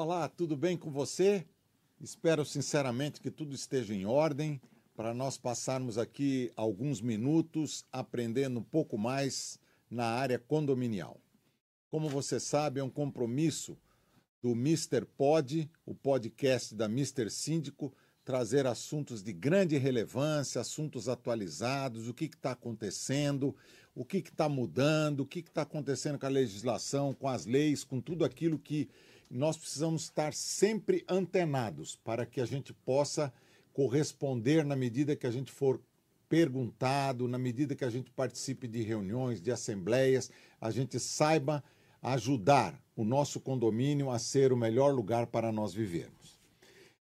Olá, tudo bem com você? Espero sinceramente que tudo esteja em ordem para nós passarmos aqui alguns minutos aprendendo um pouco mais na área condominial. Como você sabe, é um compromisso do Mr. Pod, o podcast da Mr. Síndico, trazer assuntos de grande relevância, assuntos atualizados, o que está acontecendo, o que está mudando, o que está acontecendo com a legislação, com as leis, com tudo aquilo que nós precisamos estar sempre antenados para que a gente possa corresponder na medida que a gente for perguntado, na medida que a gente participe de reuniões, de assembleias, a gente saiba ajudar o nosso condomínio a ser o melhor lugar para nós vivermos.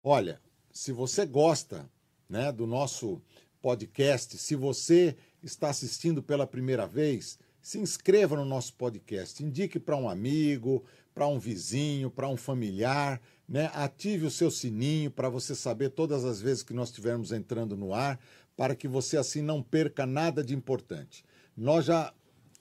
Olha, se você gosta né, do nosso podcast, se você está assistindo pela primeira vez, se inscreva no nosso podcast, indique para um amigo, para um vizinho, para um familiar, né? Ative o seu sininho para você saber todas as vezes que nós estivermos entrando no ar, para que você assim não perca nada de importante. Nós já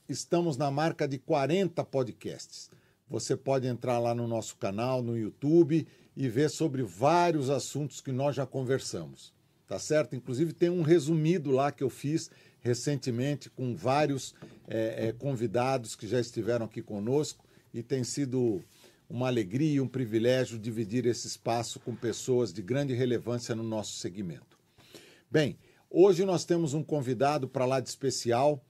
estamos na marca de 40 podcasts. Você pode entrar lá no nosso canal, no YouTube e ver sobre vários assuntos que nós já conversamos. Tá certo? Inclusive tem um resumido lá que eu fiz recentemente com vários é, é, convidados que já estiveram aqui conosco e tem sido uma alegria e um privilégio dividir esse espaço com pessoas de grande relevância no nosso segmento. Bem, hoje nós temos um convidado para lá de especial,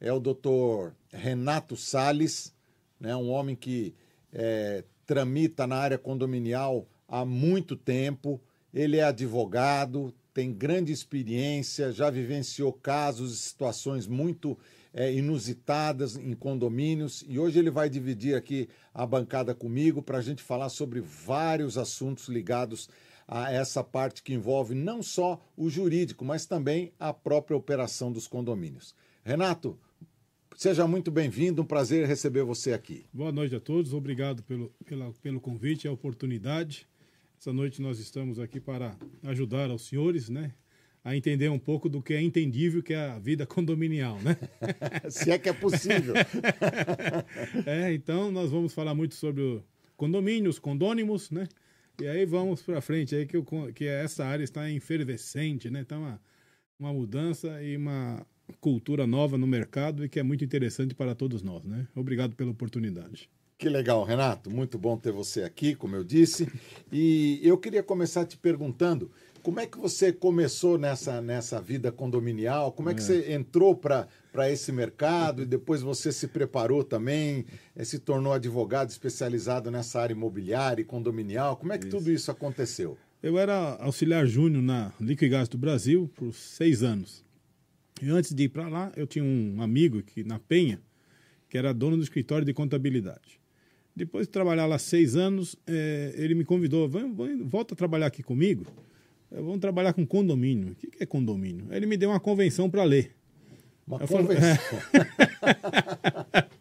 é o Dr. Renato Sales, né, um homem que é, tramita na área condominial há muito tempo. Ele é advogado, tem grande experiência, já vivenciou casos e situações muito é, inusitadas em condomínios e hoje ele vai dividir aqui a bancada comigo para a gente falar sobre vários assuntos ligados a essa parte que envolve não só o jurídico, mas também a própria operação dos condomínios. Renato, Seja muito bem-vindo, um prazer receber você aqui. Boa noite a todos, obrigado pelo, pela, pelo convite e a oportunidade. Essa noite nós estamos aqui para ajudar aos senhores, né? A entender um pouco do que é entendível, que é a vida condominial, né? Se é que é possível. é, então nós vamos falar muito sobre condomínios, condônimos, né? E aí vamos para frente, aí que, eu, que essa área está efervescente, né? Então, uma, uma mudança e uma cultura nova no mercado e que é muito interessante para todos nós, né? Obrigado pela oportunidade. Que legal, Renato. Muito bom ter você aqui, como eu disse. E eu queria começar te perguntando como é que você começou nessa, nessa vida condominial? Como é que é. você entrou para esse mercado e depois você se preparou também, eh, se tornou advogado especializado nessa área imobiliária e condominial? Como é que isso. tudo isso aconteceu? Eu era auxiliar júnior na Liquigás do Brasil por seis anos. E antes de ir para lá, eu tinha um amigo que na Penha, que era dono do escritório de contabilidade. Depois de trabalhar lá seis anos, é, ele me convidou, volta a trabalhar aqui comigo, vamos trabalhar com condomínio. O que é condomínio? Aí ele me deu uma convenção para ler. Uma eu convenção? Falei,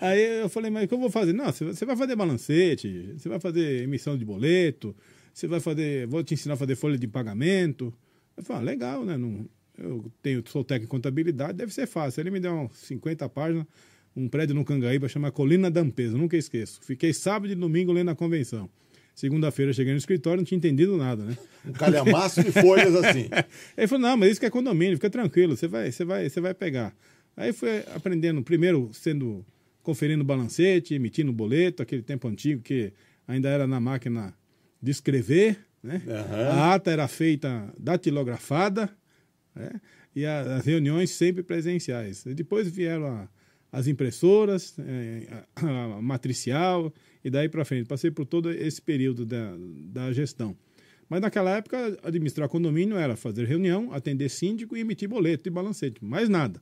Aí eu falei, mas o que eu vou fazer? Não, você vai fazer balancete, você vai fazer emissão de boleto, você vai fazer, vou te ensinar a fazer folha de pagamento. Eu falei, ah, legal, né? Não, eu tenho, sou técnico em contabilidade, deve ser fácil. Ele me deu uns 50 páginas, um prédio no Cangaíba, chama Colina da Ampesa, nunca esqueço. Fiquei sábado e domingo lendo a convenção. Segunda-feira cheguei no escritório, não tinha entendido nada, né? Um calhamaço de folhas assim. Ele falou: não, mas isso que é condomínio, fica tranquilo, você vai, você vai, você vai pegar. Aí fui aprendendo, primeiro sendo conferindo balancete, emitindo boleto, aquele tempo antigo que ainda era na máquina de escrever, né? Uhum. A ata era feita datilografada, né? E a, as reuniões sempre presenciais. E depois vieram a, as impressoras, é, a, a, matricial, e daí para frente. Passei por todo esse período da, da gestão. Mas naquela época, administrar condomínio era fazer reunião, atender síndico e emitir boleto e balancete. Mais nada.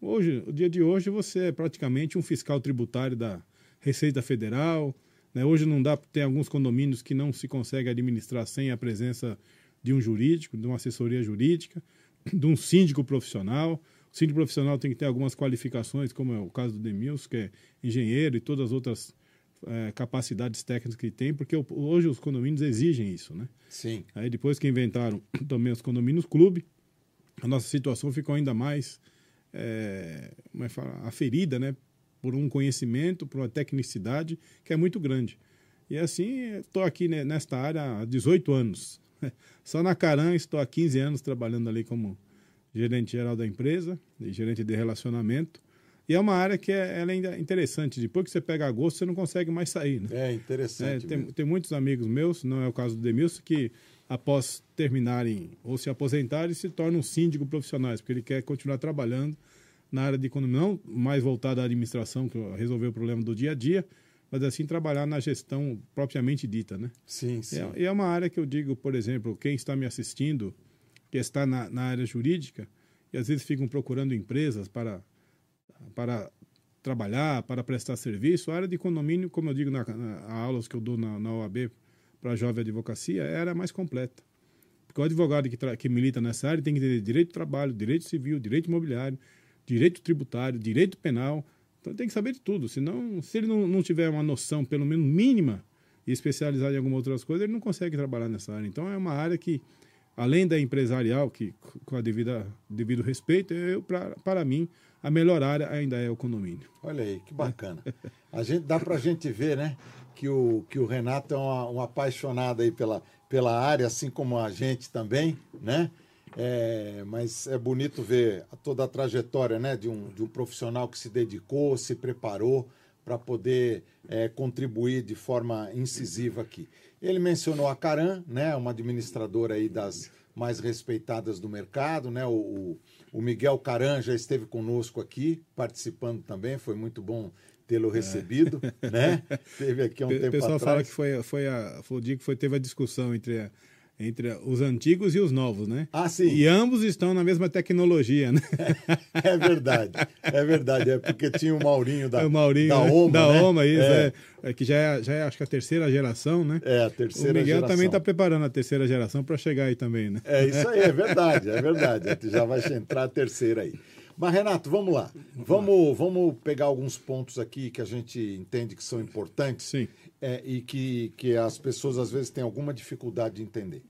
Hoje, o dia de hoje, você é praticamente um fiscal tributário da Receita Federal. Né? Hoje não dá, tem alguns condomínios que não se consegue administrar sem a presença de um jurídico, de uma assessoria jurídica de um síndico profissional. O síndico profissional tem que ter algumas qualificações, como é o caso do Demils, que é engenheiro e todas as outras é, capacidades técnicas que tem, porque hoje os condomínios exigem isso, né? Sim. Aí depois que inventaram também os condomínios clube, a nossa situação ficou ainda mais é, é aferida, né? Por um conhecimento, por uma tecnicidade que é muito grande. E assim, estou aqui nesta área há 18 anos. Só na Caran estou há 15 anos trabalhando ali como gerente geral da empresa e gerente de relacionamento. E é uma área que é, ela é interessante. Depois que você pega gosto, você não consegue mais sair. Né? É interessante. É, tem, tem, muitos amigos meus, não é o caso do Demilson, que após terminarem ou se aposentarem, se tornam síndico profissionais, porque ele quer continuar trabalhando na área de economia, não mais voltado à administração, que resolver o problema do dia a dia, mas assim trabalhar na gestão propriamente dita, né? Sim, sim. E é, é, uma área que eu digo, por exemplo, quem está me assistindo, que está na, na área jurídica, e às vezes ficam procurando empresas para para trabalhar, para prestar serviço. A área de condomínio, como eu digo na, na aulas que eu dou na, na OAB para a jovem advocacia, a área mais completa. Porque o advogado que, que milita nessa área tem que ter direito de trabalho, direito civil, direito imobiliário, direito tributário, direito penal. Então tem que saber de tudo. Senão, se ele não, não tiver uma noção, pelo menos mínima, e especializar em algumas outras coisas, ele não consegue trabalhar nessa área. Então é uma área que, além da empresarial, que com a devida devido respeito, eu, pra, para mim, a melhor área ainda é o condomínio. Olha aí, que bacana. A gente, dá para a gente ver, né, que o, que o Renato é um, apaixonado aí pela, pela área, assim como a gente também, né? É, mas é bonito ver toda a trajetória né, de, um, de um profissional que se dedicou, se preparou para poder é, contribuir de forma incisiva aqui. Ele mencionou a Caran, né, uma administradora aí das mais respeitadas do mercado, né, o, o Miguel Caran já esteve conosco aqui, participando também, foi muito bom tê-lo é. recebido, é. né? Teve aqui um o tempo atrás. O pessoal fala que foi, foi, a, foi o dia que foi, teve a discussão entre a, entre os antigos e os novos, né? Ah, sim. E ambos estão na mesma tecnologia, né? É, é verdade, é verdade. É porque tinha o Maurinho da, o Maurinho, da né? OMA, Da né? OMA, isso, é. é. que já é, já é, acho que a terceira geração, né? É, a terceira geração. O Miguel geração. também está preparando a terceira geração para chegar aí também, né? É isso aí, é verdade, é verdade. Já vai entrar a terceira aí. Mas, Renato, vamos lá. Vamos, vamos pegar alguns pontos aqui que a gente entende que são importantes Sim. É, e que, que as pessoas às vezes têm alguma dificuldade de entender.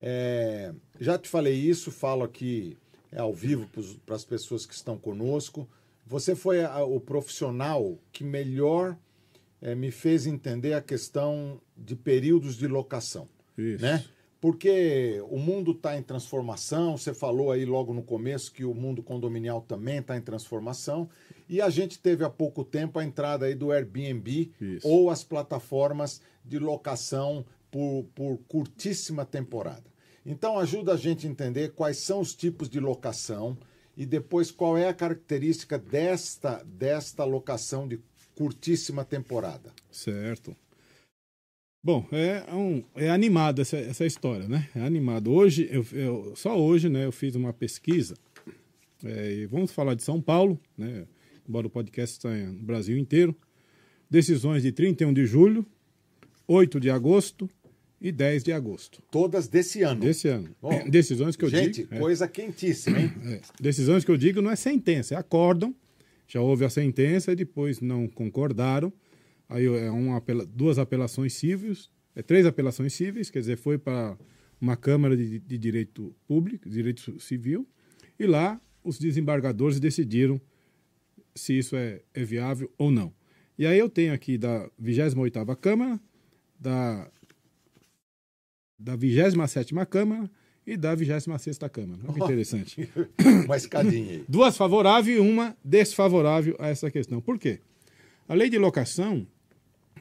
É, já te falei isso, falo aqui é, ao vivo para as pessoas que estão conosco. Você foi a, o profissional que melhor é, me fez entender a questão de períodos de locação. Isso. Né? Porque o mundo está em transformação, você falou aí logo no começo que o mundo condominial também está em transformação, e a gente teve há pouco tempo a entrada aí do Airbnb Isso. ou as plataformas de locação por, por curtíssima temporada. Então ajuda a gente a entender quais são os tipos de locação e depois qual é a característica desta, desta locação de curtíssima temporada. Certo. Bom, é, um, é animado essa, essa história, né? É animado. Hoje, eu, eu só hoje, né, eu fiz uma pesquisa. É, vamos falar de São Paulo, né? Embora o podcast esteja no Brasil inteiro. Decisões de 31 de julho, 8 de agosto, e 10 de agosto. Todas desse ano. Desse ano. Bom, Decisões que eu gente, digo. Gente, é. coisa é, quentíssima, hein? É. Decisões que eu digo não é sentença, é acórdão. Já houve a sentença e depois não concordaram. Aí é uma duas apelações cíveis, é três apelações cíveis, quer dizer, foi para uma Câmara de, de Direito Público, Direito Civil, e lá os desembargadores decidiram se isso é, é viável ou não. E aí eu tenho aqui da 28ª Câmara, da da 27 Câmara e da 26 Câmara. Olha que interessante. uma escadinha aí. Duas favoráveis e uma desfavorável a essa questão. Por quê? A lei de locação,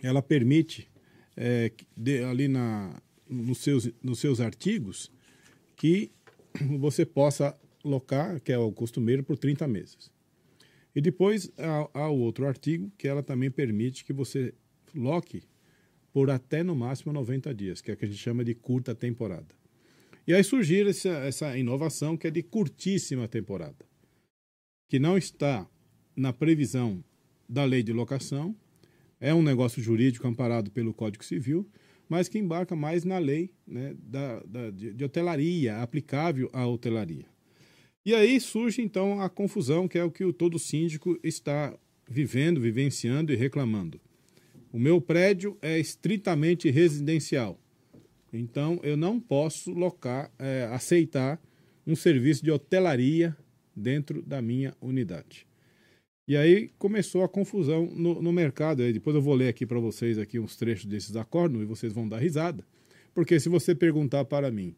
ela permite, é, de, ali na, nos, seus, nos seus artigos, que você possa locar, que é o costumeiro, por 30 meses. E depois há, há outro artigo que ela também permite que você loque por até no máximo 90 dias, que é o que a gente chama de curta temporada. E aí surgiu essa, essa inovação que é de curtíssima temporada, que não está na previsão da lei de locação, é um negócio jurídico amparado pelo Código Civil, mas que embarca mais na lei né, da, da, de, de hotelaria, aplicável à hotelaria. E aí surge então a confusão, que é o que o todo síndico está vivendo, vivenciando e reclamando. O meu prédio é estritamente residencial. Então, eu não posso locar, é, aceitar um serviço de hotelaria dentro da minha unidade. E aí começou a confusão no, no mercado. Aí depois eu vou ler aqui para vocês aqui uns trechos desses acordos e vocês vão dar risada. Porque se você perguntar para mim,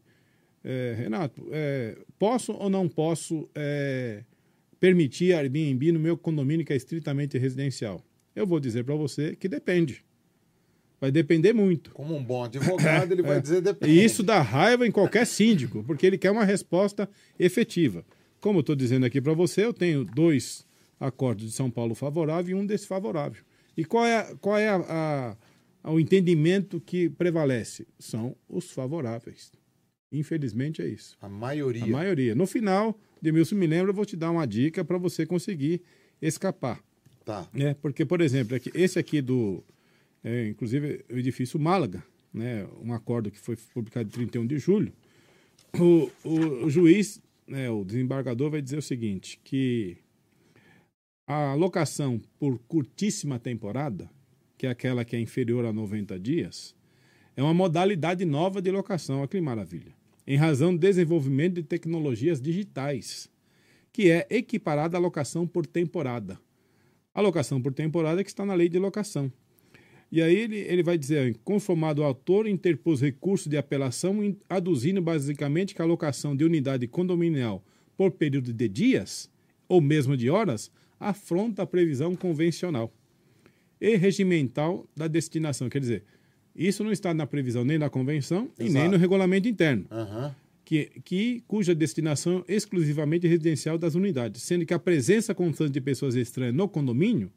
é, Renato, é, posso ou não posso é, permitir Airbnb no meu condomínio que é estritamente residencial? Eu vou dizer para você que depende. Vai depender muito. Como um bom advogado, ele vai É. dizer depende. E isso dá raiva em qualquer síndico, porque ele quer uma resposta efetiva. Como eu estou dizendo aqui para você, eu tenho dois acordos de São Paulo favorável e um desfavorável. E qual é, qual é a- a- o entendimento que prevalece? São os favoráveis. Infelizmente é isso. A maioria. A maioria. No final, Demilson me lembra, eu vou te dar uma dica para você conseguir escapar. Tá. né? Porque, por exemplo, aqui, esse aqui do, é, inclusive, o edifício Málaga, né? um acordo que foi publicado em 31 de julho, o, o, o juiz, né, o desembargador vai dizer o seguinte, que a locação por curtíssima temporada, que é aquela que é inferior a 90 dias, é uma modalidade nova de locação, olha que maravilha, em razão do desenvolvimento de tecnologias digitais, que é equiparada à locação por temporada. A locação por temporada é que está na lei de locação. E aí ele, ele vai dizer, conformado o autor interpôs recurso de apelação in- aduzindo basicamente que a locação de unidade condominial por período de dias, ou mesmo de horas, afronta a previsão convencional e regimental da destinação. Quer dizer, isso não está na previsão nem na convenção e nem Exato. no regulamento interno Aham. que, que, cuja destinação é exclusivamente residencial das unidades, sendo que a presença constante de pessoas estranhas no condomínio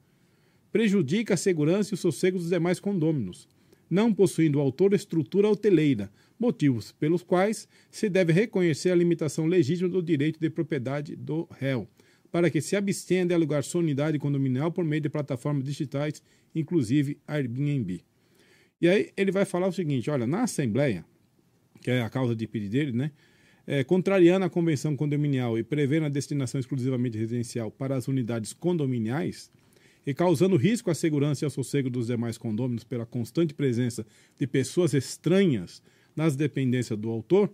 prejudica a segurança e o sossego dos demais condôminos, não possuindo o autor estrutura hoteleira, motivos pelos quais se deve reconhecer a limitação legítima do direito de propriedade do réu, para que se abstenha de alugar sua unidade condominial por meio de plataformas digitais, inclusive Airbnb. E aí ele vai falar o seguinte, olha, na Assembleia, que é a causa de pedido dele, né? É, contrariando a convenção condominial e prevendo a destinação exclusivamente residencial para as unidades condominiais e causando risco à segurança e ao sossego dos demais condôminos pela constante presença de pessoas estranhas nas dependências do autor,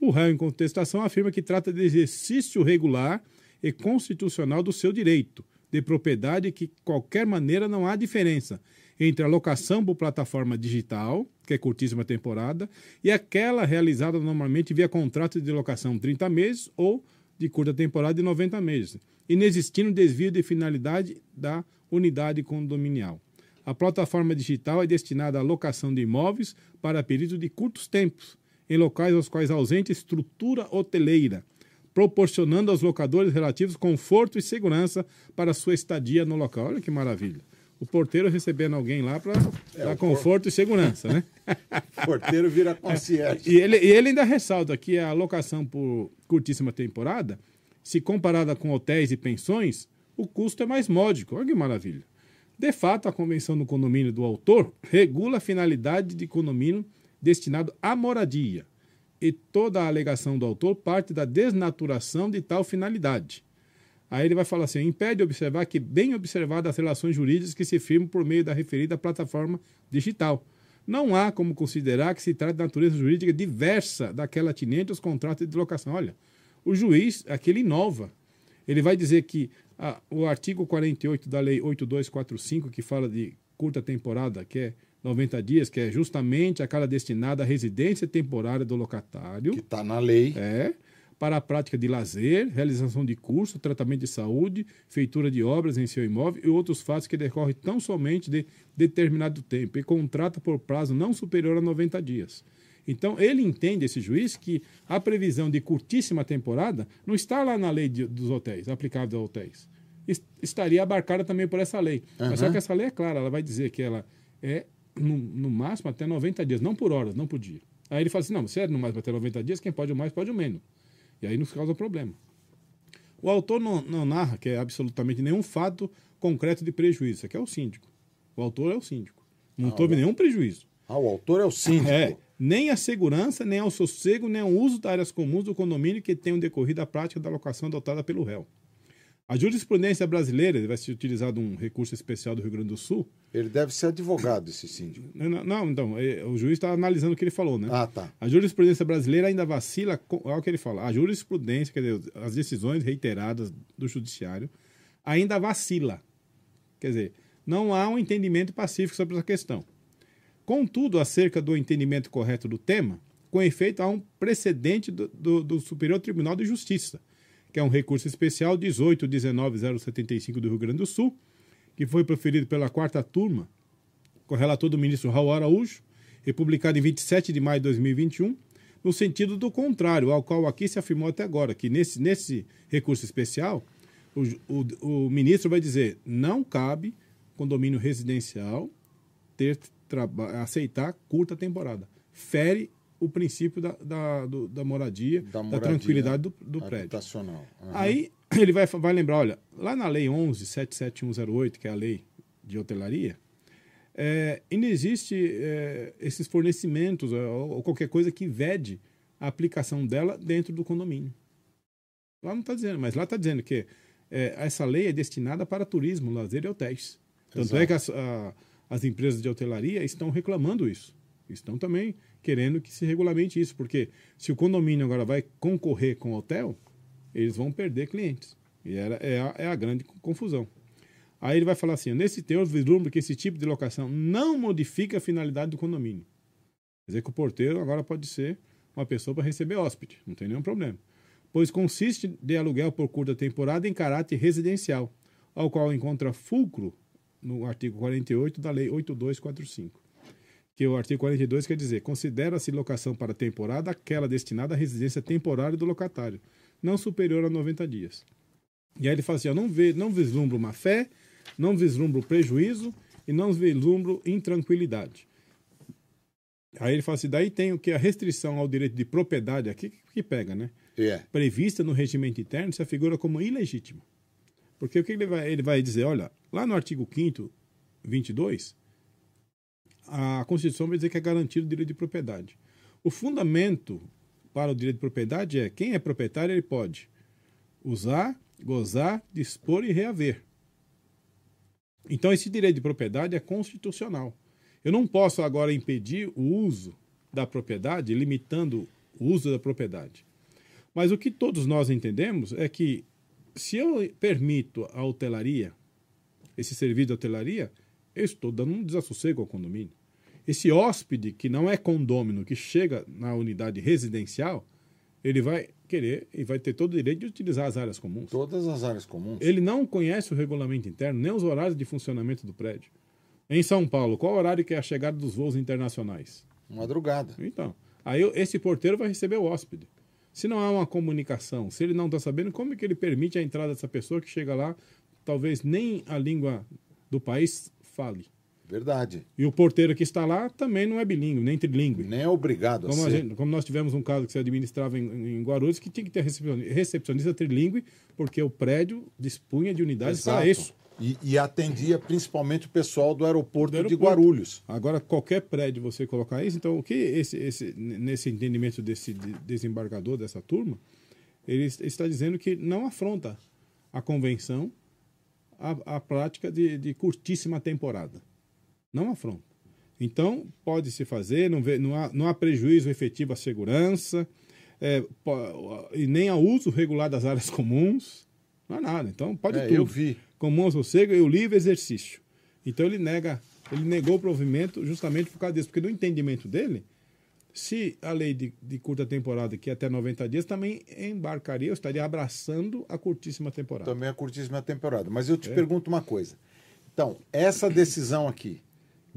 o réu em contestação afirma que trata de exercício regular e constitucional do seu direito de propriedade que, de qualquer maneira, não há diferença entre a locação por plataforma digital, que é curtíssima temporada, e aquela realizada normalmente via contrato de locação de 30 meses ou de curta temporada de 90 meses, inexistindo desvio de finalidade da unidade condominial. A plataforma digital é destinada à locação de imóveis para período de curtos tempos, em locais aos quais ausente estrutura hoteleira, proporcionando aos locadores relativos conforto e segurança para sua estadia no local. Olha que maravilha. O porteiro recebendo alguém lá para dar o conforto e segurança, né? Porteiro vira concierge. E ele, e ele ainda ressalta que a locação por curtíssima temporada, se comparada com hotéis e pensões, o custo é mais módico. Olha que maravilha. De fato, a Convenção do Condomínio do Autor regula a finalidade de condomínio destinado à moradia. E toda a alegação do autor parte da desnaturação de tal finalidade. Aí ele vai falar assim: impede observar que, bem observadas as relações jurídicas que se firmam por meio da referida plataforma digital. Não há como considerar que se trata de natureza jurídica diversa daquela atinente aos contratos de locação. Olha, o juiz, aquele inova. Ele vai dizer que ah, o artigo 48 da Lei 8245, que fala de curta temporada, que é 90 dias, que é justamente aquela destinada à residência temporária do locatário. Que está na lei. É, para a prática de lazer, realização de curso, tratamento de saúde, feitura de obras em seu imóvel e outros fatos que decorrem tão somente de determinado tempo e contrata por prazo não superior a 90 dias. Então, ele entende, esse juiz, que a previsão de curtíssima temporada não está lá na lei de- dos hotéis, aplicável aos hotéis. Es- Estaria abarcada também por essa lei. Mas só que essa lei é clara, ela vai dizer que ela é, no, no máximo, até 90 dias, não por horas, não por dia. Aí ele fala assim: não, se é no máximo até 90 dias, quem pode o mais, pode o menos. E aí nos causa problema. O autor não, não narra que é absolutamente nenhum fato concreto de prejuízo. Isso aqui é o síndico. O autor é o síndico. Não teve nenhum prejuízo. Ah, o autor é o síndico. É, nem a segurança, nem ao sossego, nem ao uso das áreas comuns do condomínio que tenham decorrido a prática da locação adotada pelo réu. A jurisprudência brasileira, vai ser utilizado um recurso especial do Rio Grande do Sul. Ele deve ser advogado, esse síndico. Não, não, então, é, o juiz está analisando o que ele falou, né? Ah, tá. A jurisprudência brasileira ainda vacila, com- olha o que ele fala, a jurisprudência, quer dizer, as decisões reiteradas do judiciário, ainda vacila. Quer dizer, não há um entendimento pacífico sobre essa questão. Contudo, acerca do entendimento correto do tema, com efeito, há um precedente do, do, do Superior Tribunal de Justiça, que é um recurso especial 1819075 do Rio Grande do Sul, que foi proferido pela quarta turma, com relator do ministro Raul Araújo, e publicado em 27 de maio de 2021, no sentido do contrário, ao qual aqui se afirmou até agora, que nesse, nesse recurso especial, o, o, o ministro vai dizer não cabe condomínio residencial ter aceitar curta temporada. Fere o princípio da, da, do, da, moradia, da, moradia, da tranquilidade do, do prédio. Uhum. Aí ele vai, vai lembrar, olha, lá na lei 11.77108, que é a lei de hotelaria, é, ainda existe é, esses fornecimentos ou, ou, qualquer coisa que vede a aplicação dela dentro do condomínio. Lá não está dizendo, mas lá está dizendo que é, essa lei é destinada para turismo, lazer e hotéis. Tanto Exato. é que as, a, as empresas de hotelaria estão reclamando isso. Estão também querendo que se regulamente isso, porque se o condomínio agora vai concorrer com o hotel, eles vão perder clientes. E era, é, a, é a grande confusão. Aí ele vai falar assim: nesse teor, vislumbra que esse tipo de locação não modifica a finalidade do condomínio. Quer dizer que o porteiro agora pode ser uma pessoa para receber hóspede, não tem nenhum problema. Pois consiste de aluguel por curta temporada em caráter residencial, ao qual encontra fulcro no artigo 48 da Lei 8245. Que o artigo 42 quer dizer: considera-se locação para temporada aquela destinada à residência temporária do locatário, não superior a 90 dias. E aí ele fala assim: ó, não, vê, não vislumbro uma fé, não vislumbro prejuízo e não vislumbro intranquilidade. Aí ele fala assim: daí tem o que a restrição ao direito de propriedade aqui que pega, né? Yeah. É. Prevista no regimento interno se figura como ilegítima. Porque o que ele vai, ele vai dizer? Olha, lá no artigo 5 22, a Constituição vai dizer que é garantido o direito de propriedade. O fundamento para o direito de propriedade é quem é proprietário ele pode usar, gozar, dispor e reaver. Então esse direito de propriedade é constitucional. Eu não posso agora impedir o uso da propriedade, limitando o uso da propriedade. Mas o que todos nós entendemos é que se eu permito a hotelaria, esse serviço de hotelaria, eu estou dando um desassossego ao condomínio. Esse hóspede que não é condômino, que chega na unidade residencial, ele vai querer e vai ter todo o direito de utilizar as áreas comuns. Todas as áreas comuns. Ele não conhece o regulamento interno, nem os horários de funcionamento do prédio. Em São Paulo, qual horário que é a chegada dos voos internacionais? Madrugada. Então, aí esse porteiro vai receber o hóspede. Se não há uma comunicação, se ele não está sabendo, como é que ele permite a entrada dessa pessoa que chega lá, talvez nem a língua do país fale? Verdade. E o porteiro que está lá também não é bilíngue, nem trilingue. Nem é obrigado como a, ser. Gente, como nós tivemos um caso que se administrava em, em Guarulhos, que tinha que ter recepcionista trilingue, porque o prédio dispunha de unidades Exato. para isso. E, e, atendia principalmente o pessoal do aeroporto, do aeroporto, de Guarulhos. Agora, qualquer prédio você colocar isso, então o que esse, esse, nesse entendimento desse desembargador, dessa turma, ele está dizendo que não afronta a convenção a, a prática de, de curtíssima temporada. Não afronta. Então, pode-se fazer, não, vê, não, há, não há prejuízo efetivo à segurança, é, e nem ao uso regular das áreas comuns. Não há nada. Então, pode é, tudo. Eu vi com mão sossego e o livre exercício. Então ele nega, ele negou o provimento justamente por causa disso, porque no entendimento dele, se a lei de, de curta temporada, que é até 90 dias, também embarcaria, eu estaria abraçando a curtíssima temporada. Também a curtíssima temporada. Mas eu te é. pergunto uma coisa. Então, essa decisão aqui,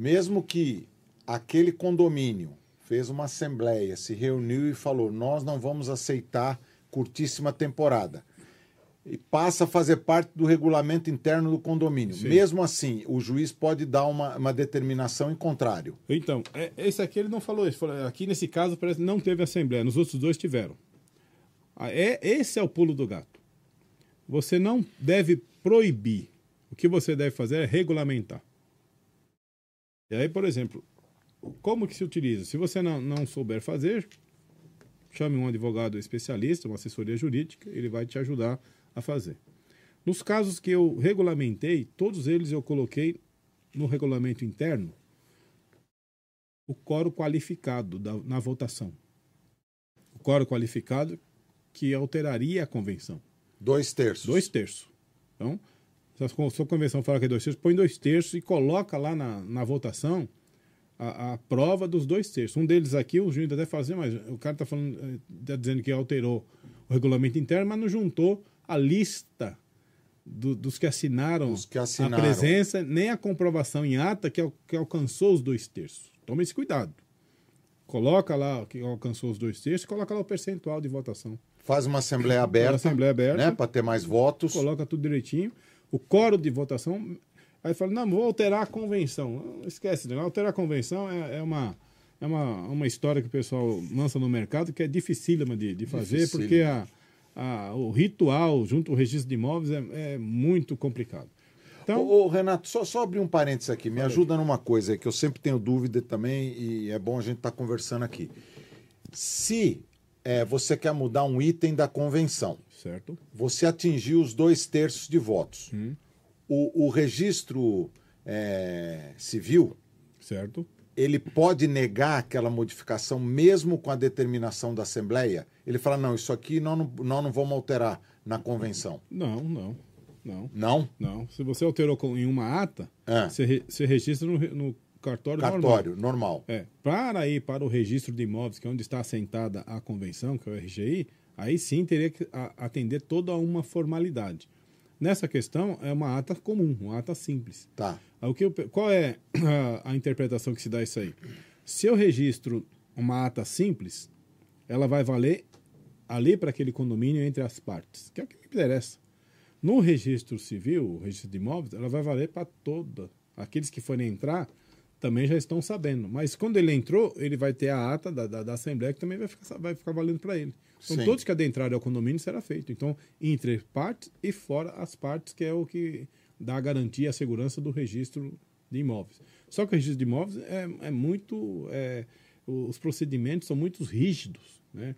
mesmo que aquele condomínio fez uma assembleia, se reuniu e falou: nós não vamos aceitar curtíssima temporada e passa a fazer parte do regulamento interno do condomínio. Sim. Mesmo assim, o juiz pode dar uma, uma determinação em contrário. Então, é, esse aqui ele não falou isso. Aqui nesse caso parece que não teve assembleia, nos outros dois tiveram. Ah, é, esse é o pulo do gato. Você não deve proibir. O que você deve fazer é regulamentar. E aí, por exemplo, como que se utiliza? Se você não, não souber fazer, chame um advogado especialista, uma assessoria jurídica, ele vai te ajudar a fazer. Nos casos que eu regulamentei, todos eles eu coloquei no regulamento interno o coro qualificado da, na votação. O coro qualificado que alteraria a convenção. Dois terços. Dois terços. Então, Se a convenção fala que é dois terços, põe dois terços e coloca lá na, na votação a, a, prova dos dois terços. Um deles aqui, o Júnior até fazer, mas o cara está falando, está dizendo que alterou o regulamento interno, mas não juntou a lista do, dos que assinaram, que assinaram, a presença, nem a comprovação em ata que, que alcançou os dois terços. Tome esse cuidado. Coloca lá que alcançou os dois terços, coloca lá o percentual de votação. Faz uma assembleia aberta, assembleia aberta né, para ter mais votos. Coloca tudo direitinho. O coro de votação Aí fala, não, vou alterar a convenção. Esquece, né? alterar a convenção é, é, uma, é uma, uma história que o pessoal lança no mercado que é dificílima de, de fazer, Dificílimo. porque a, a, o ritual junto ao registro de imóveis é, é muito complicado. Então, ô, ô, Renato, só, só abrir um parênteses aqui, me ajuda numa coisa que eu sempre tenho dúvida também e é bom a gente estar tá conversando aqui. Se é, você quer mudar um item da convenção, certo? Você atingiu os dois terços de votos. Hum o, o registro é, civil, certo? Ele pode negar aquela modificação mesmo com a determinação da Assembleia? Ele fala, não, isso aqui nós não, nós não vamos alterar na convenção. Não, não. Não. Não? Não. Se você alterou em uma ata, é. você, você registra no, no cartório, cartório normal. normal. É. Para ir para o registro de imóveis, que é onde está assentada a convenção, que é o RGI, aí sim teria que atender toda uma formalidade. Nessa questão, é uma ata comum, uma ata simples. Tá. O que eu, qual é a, a interpretação que se dá isso aí? Se eu registro uma ata simples, ela vai valer ali para aquele condomínio entre as partes, que é o que me interessa. No registro civil, o registro de imóveis, ela vai valer para toda. Aqueles que forem entrar também já estão sabendo. Mas quando ele entrou, ele vai ter a ata da, da, da Assembleia que também vai ficar, vai ficar valendo para ele. Então, Sim. todos que adentrarem ao condomínio será feito. Então, entre partes e fora as partes, que é o que dá a garantia, a segurança do registro de imóveis. Só que o registro de imóveis é, é muito. É, os procedimentos são muito rígidos. Né?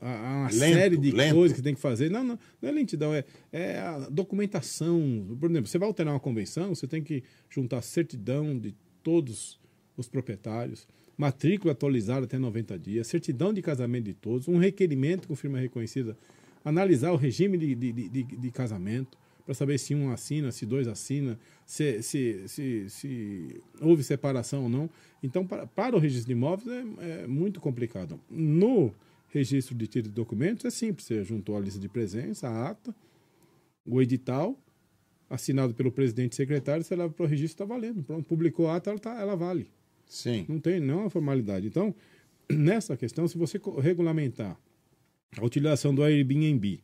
Há uma lento, série de lento. coisas que tem que fazer. Não, não, não é lentidão, é, é a documentação. Por exemplo, você vai alterar uma convenção, você tem que juntar certidão de todos os proprietários matrícula atualizada até 90 dias, certidão de casamento de todos, um requerimento com firma reconhecida, analisar o regime de, de, de, de casamento, para saber se um assina, se dois assina, se, se, se, se houve separação ou não. Então, para, para o registro de imóveis é, é, muito complicado. No registro de título de documentos é simples, você juntou a lista de presença, a ata, o edital, assinado pelo presidente e secretário, você leva para o registro, está valendo. Pronto, publicou a ata, ela, tá, ela vale. Sim. Não tem não a formalidade. Então, nessa questão, se você regulamentar a utilização do Airbnb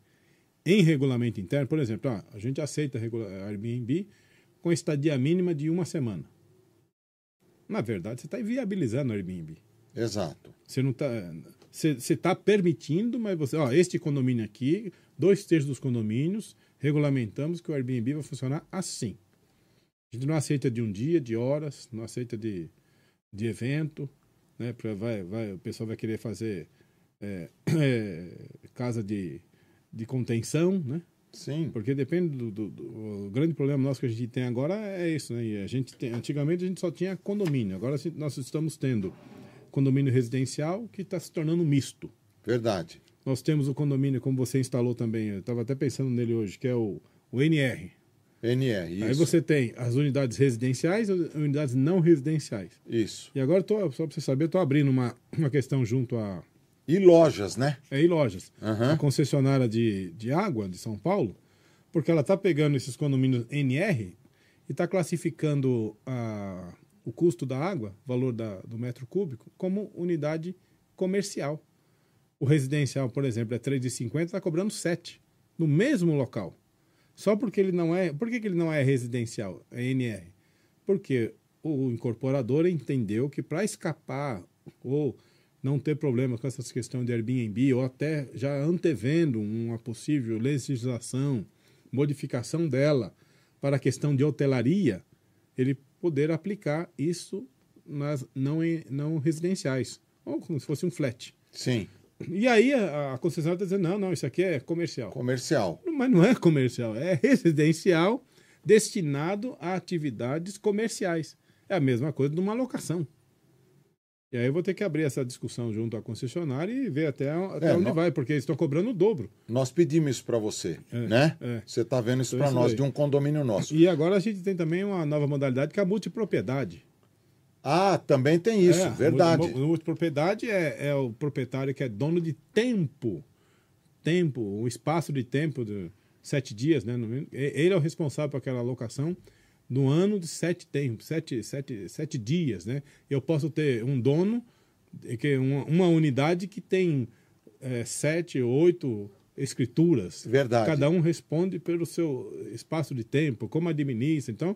em regulamento interno, por exemplo, ah, a gente aceita Airbnb com estadia mínima de uma semana. Na verdade, você está inviabilizando o Airbnb. Exato. Você não está. Você está permitindo, mas você. Ó, este condomínio aqui, dois terços dos condomínios, regulamentamos que o Airbnb vai funcionar assim. A gente não aceita de um dia, de horas, não aceita de de evento, né? Vai, vai, o pessoal vai querer fazer é, é, casa de, de contenção, né? Sim. Porque depende do, do, do, O grande problema nosso que a gente tem agora é isso, né? E a gente tem, antigamente a gente só tinha condomínio, agora nós estamos tendo condomínio residencial que está se tornando misto. Verdade. Nós temos o condomínio, como você instalou também, eu estava até pensando nele hoje, que é o, o NR, NR, isso. Aí você tem as unidades residenciais e as unidades não residenciais. Isso. E agora, tô, só para você saber, estou abrindo uma, uma questão junto a... E lojas, né? É, e lojas. Uhum. A concessionária de, de água de São Paulo, porque ela está pegando esses condomínios NR e está classificando a, o custo da água, valor da, do metro cúbico, como unidade comercial. O residencial, por exemplo, é 3,50, está cobrando 7 no mesmo local. Só porque ele não é. Por que, que ele não é residencial? É NR? Porque o incorporador entendeu que para escapar ou não ter problema com essas questões de Airbnb, ou até já antevendo uma possível legislação, modificação dela para a questão de hotelaria, ele poder aplicar isso nas não, não residenciais, ou como se fosse um flat. Sim. E aí a, a concessionária está dizendo, não, não, isso aqui é comercial. Comercial. Mas não é comercial, é residencial destinado a atividades comerciais. É a mesma coisa de uma locação. E aí eu vou ter que abrir essa discussão junto à concessionária e ver até, até É, onde não- vai, porque eles estão cobrando o dobro. Nós pedimos isso para você, né? é. Você está vendo isso Então, para nós, daí. de um condomínio nosso. E agora a gente tem também uma nova modalidade que é a multipropriedade. Ah, também tem isso, É, verdade. mu- mu- Multipropriedade é, é o proprietário que é dono de tempo. Tempo, um espaço de tempo de sete dias, né? Ele é o responsável por aquela alocação no ano de sete tempos, sete, sete, sete dias, né? Eu posso ter um dono, que uma, uma unidade que tem é, sete, oito escrituras. Verdade. Cada um responde pelo seu espaço de tempo, como administra. Então,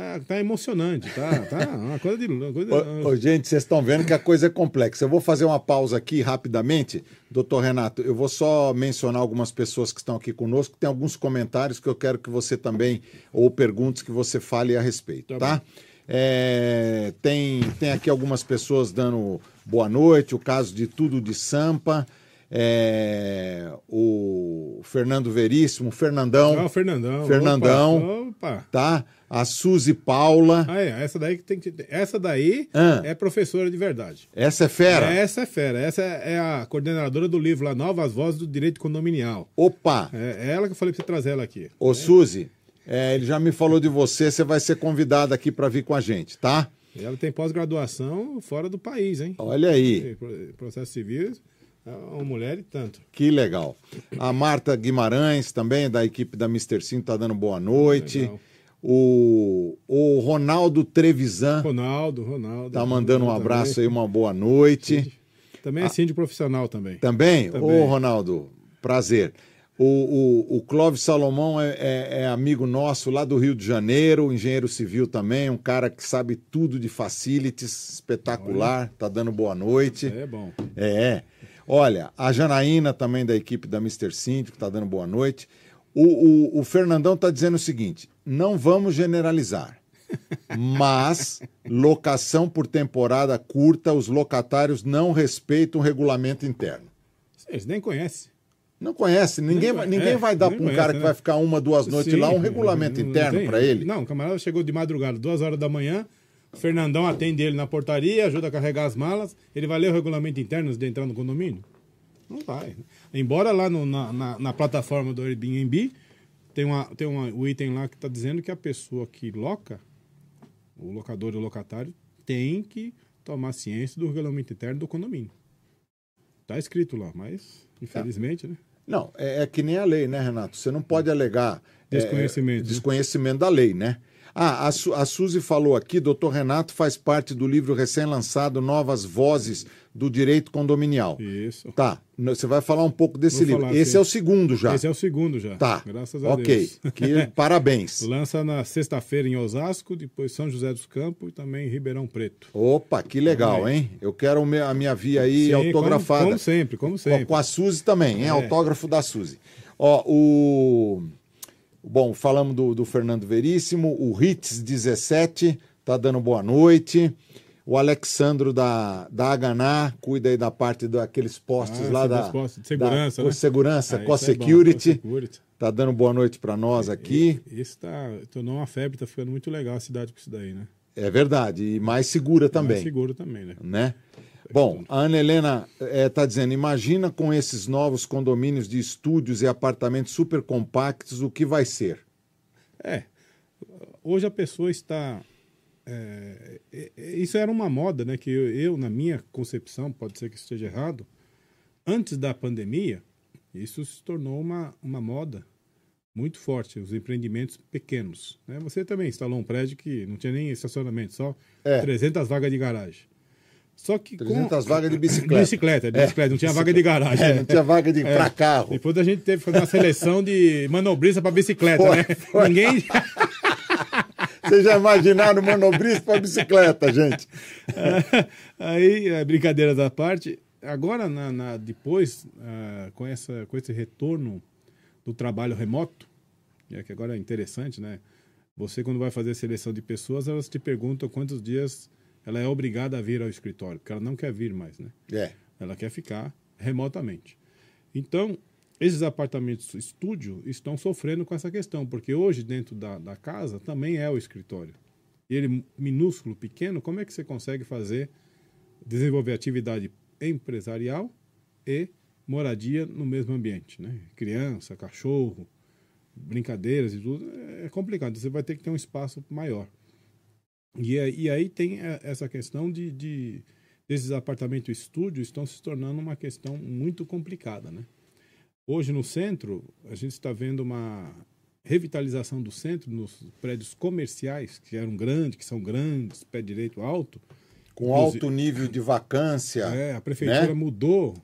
ah, tá emocionante, tá? Tá uma coisa de. uma coisa- Ô, ô, gente, vocês estão vendo que a coisa é complexa. Eu vou fazer uma pausa aqui rapidamente. Doutor Renato, eu vou só mencionar algumas pessoas que estão aqui conosco. Tem alguns comentários que eu quero que você também, ou perguntas que você fale a respeito, Tá tá? É, tem, tem aqui algumas pessoas dando boa noite, o caso de Tudo de Sampa, é, o Fernando Veríssimo, o Fernandão, Ah, o Fernandão. Fernandão. Opa, opa. tá? A Suzy Paula, Ah, é, essa daí que tem que. Essa daí Ah. é professora de verdade. essa é fera. Essa é fera. Essa é a coordenadora do livro lá, Novas Vozes do Direito Condominial. Opa! É ela que eu falei pra você trazer ela aqui. Ô, Suzy, é, ele já me falou de você, você vai ser convidado aqui para vir com a gente, tá? Ela tem pós-graduação fora do país, hein? Olha aí, Pro- Processo civil, é uma mulher e tanto. que legal. A Marta Guimarães, também da equipe da Mr. Sim, tá dando boa noite. Legal. O, o Ronaldo Trevisan Ronaldo, Ronaldo. tá mandando um Ronaldo abraço também. aí, uma boa noite. Também é síndico profissional também. Também? Também. Ô, Ronaldo, prazer. O, o, o Clóvis Salomão é, é- é amigo nosso lá do Rio de Janeiro, engenheiro civil também, um cara que sabe tudo de facilities, espetacular, tá dando boa noite. É bom. É. Olha, a Janaína também da equipe da Mr. Síndico tá dando boa noite. O, o, o Fernandão tá dizendo o seguinte: não vamos generalizar. Mas locação por temporada curta, os locatários não respeitam o regulamento interno. Eles nem conhecem. Não conhece, ninguém, vai- ninguém é, vai dar para um conhece, cara que né? vai ficar uma, duas noites Sim, lá um regulamento interno para ele. Não, o camarada chegou de madrugada, duas horas da manhã, Fernandão atende ele na portaria, ajuda a carregar as malas, ele vai ler o regulamento interno de entrar no condomínio? Não vai. Embora lá no- na, na- na plataforma do Airbnb tem, uma, tem uma, o item lá que está dizendo que a pessoa que loca, o locador ou o locatário, tem que tomar ciência do regulamento interno do condomínio. Está escrito lá, mas infelizmente, né? Não, é, é que nem a lei, né, Renato? Você não pode alegar é, Desconhecimento, né? desconhecimento da lei, né? Ah, a, Su a Suzy falou aqui, doutor Renato faz parte do livro recém-lançado Novas Vozes do Direito Condominial. Isso. Tá, você vai falar um pouco desse Vou livro. falar, Esse sim. é o segundo já. Esse é o segundo já. Tá, Graças a ok. Deus. Que, parabéns. Lança na sexta-feira em Osasco, depois São José dos Campos e também em Ribeirão Preto. Opa, que legal, hein? Eu quero a minha via aí Sim, autografada. Como, como sempre, como Com, sempre. com a Suzy também, hein? É. Autógrafo da Suzy. Ó, o. Bom, falamos do, do Fernando Veríssimo, o Ritz 17 tá dando boa noite. O Alexandro da, da Haganá cuida aí da parte daqueles postes Ah, lá da, dos postes de segurança, da né? segurança, Ah, isso é co-security. Tá dando boa noite para nós aqui. Isso tá, tornou uma febre, tá ficando muito legal a cidade com isso daí, né? É verdade, e mais segura também. Mais seguro também, né? né? Bom, a Ana Helena está dizendo: imagina com esses novos condomínios de estúdios e apartamentos super compactos o que vai ser. É. Hoje a pessoa está. é, é, é, isso era uma moda, né? Que eu, eu, na minha concepção, pode ser que esteja errado, antes da pandemia, isso se tornou uma, uma moda muito forte, os empreendimentos pequenos. Né? Você também instalou um prédio que não tinha nem estacionamento, só É. 300 vagas de garagem. Só que 300 com... vaga de bicicleta. Bicicleta, de bicicleta, não tinha vaga de garagem. É, não tinha vaga de É. para carro. Depois a gente teve que fazer uma seleção de manobrista para bicicleta, Foi, né? foi. Ninguém. Vocês já imaginaram manobrista para bicicleta, gente? Aí, é, brincadeiras à parte, agora, na, na- depois, ah, com, essa, com esse retorno do trabalho remoto, é que agora é interessante, né? Você, quando vai fazer seleção de pessoas, elas te perguntam quantos dias ela é obrigada a vir ao escritório, porque ela não quer vir mais, né? É. Ela quer ficar remotamente. Então, esses apartamentos estúdio estão sofrendo com essa questão, porque hoje, dentro da, da casa, também é o escritório. E ele minúsculo, pequeno, como é que você consegue fazer desenvolver atividade empresarial e moradia no mesmo ambiente, né? Criança, cachorro, brincadeiras e tudo, é complicado. Você vai ter que ter um espaço maior. E, e aí tem essa questão de, de desses apartamentos estúdio estão se tornando uma questão muito complicada, né? Hoje no centro a gente está vendo uma revitalização do centro nos prédios comerciais que eram grandes, que são grandes, pé direito alto, com alto nível de vacância. É, a prefeitura né? mudou,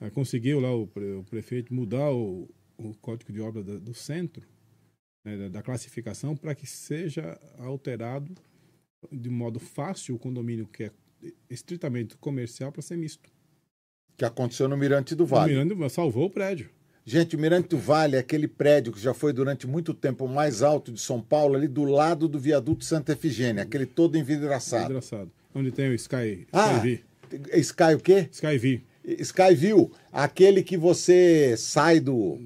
é, conseguiu lá o, o prefeito mudar o, o código de obra do centro, né, da, da classificação, para que seja alterado de modo fácil o condomínio que é estritamente comercial para ser misto. Que aconteceu no Mirante do Vale. O Mirante salvou o prédio. Gente, o Mirante do Vale é aquele prédio que já foi durante muito tempo o mais alto de São Paulo, ali do lado do viaduto Santa Efigênia, aquele todo envidraçado. Envidraçado. Onde tem o Sky, ah, Sky V. Sky o quê? Sky V. Skyview, aquele que você sai do,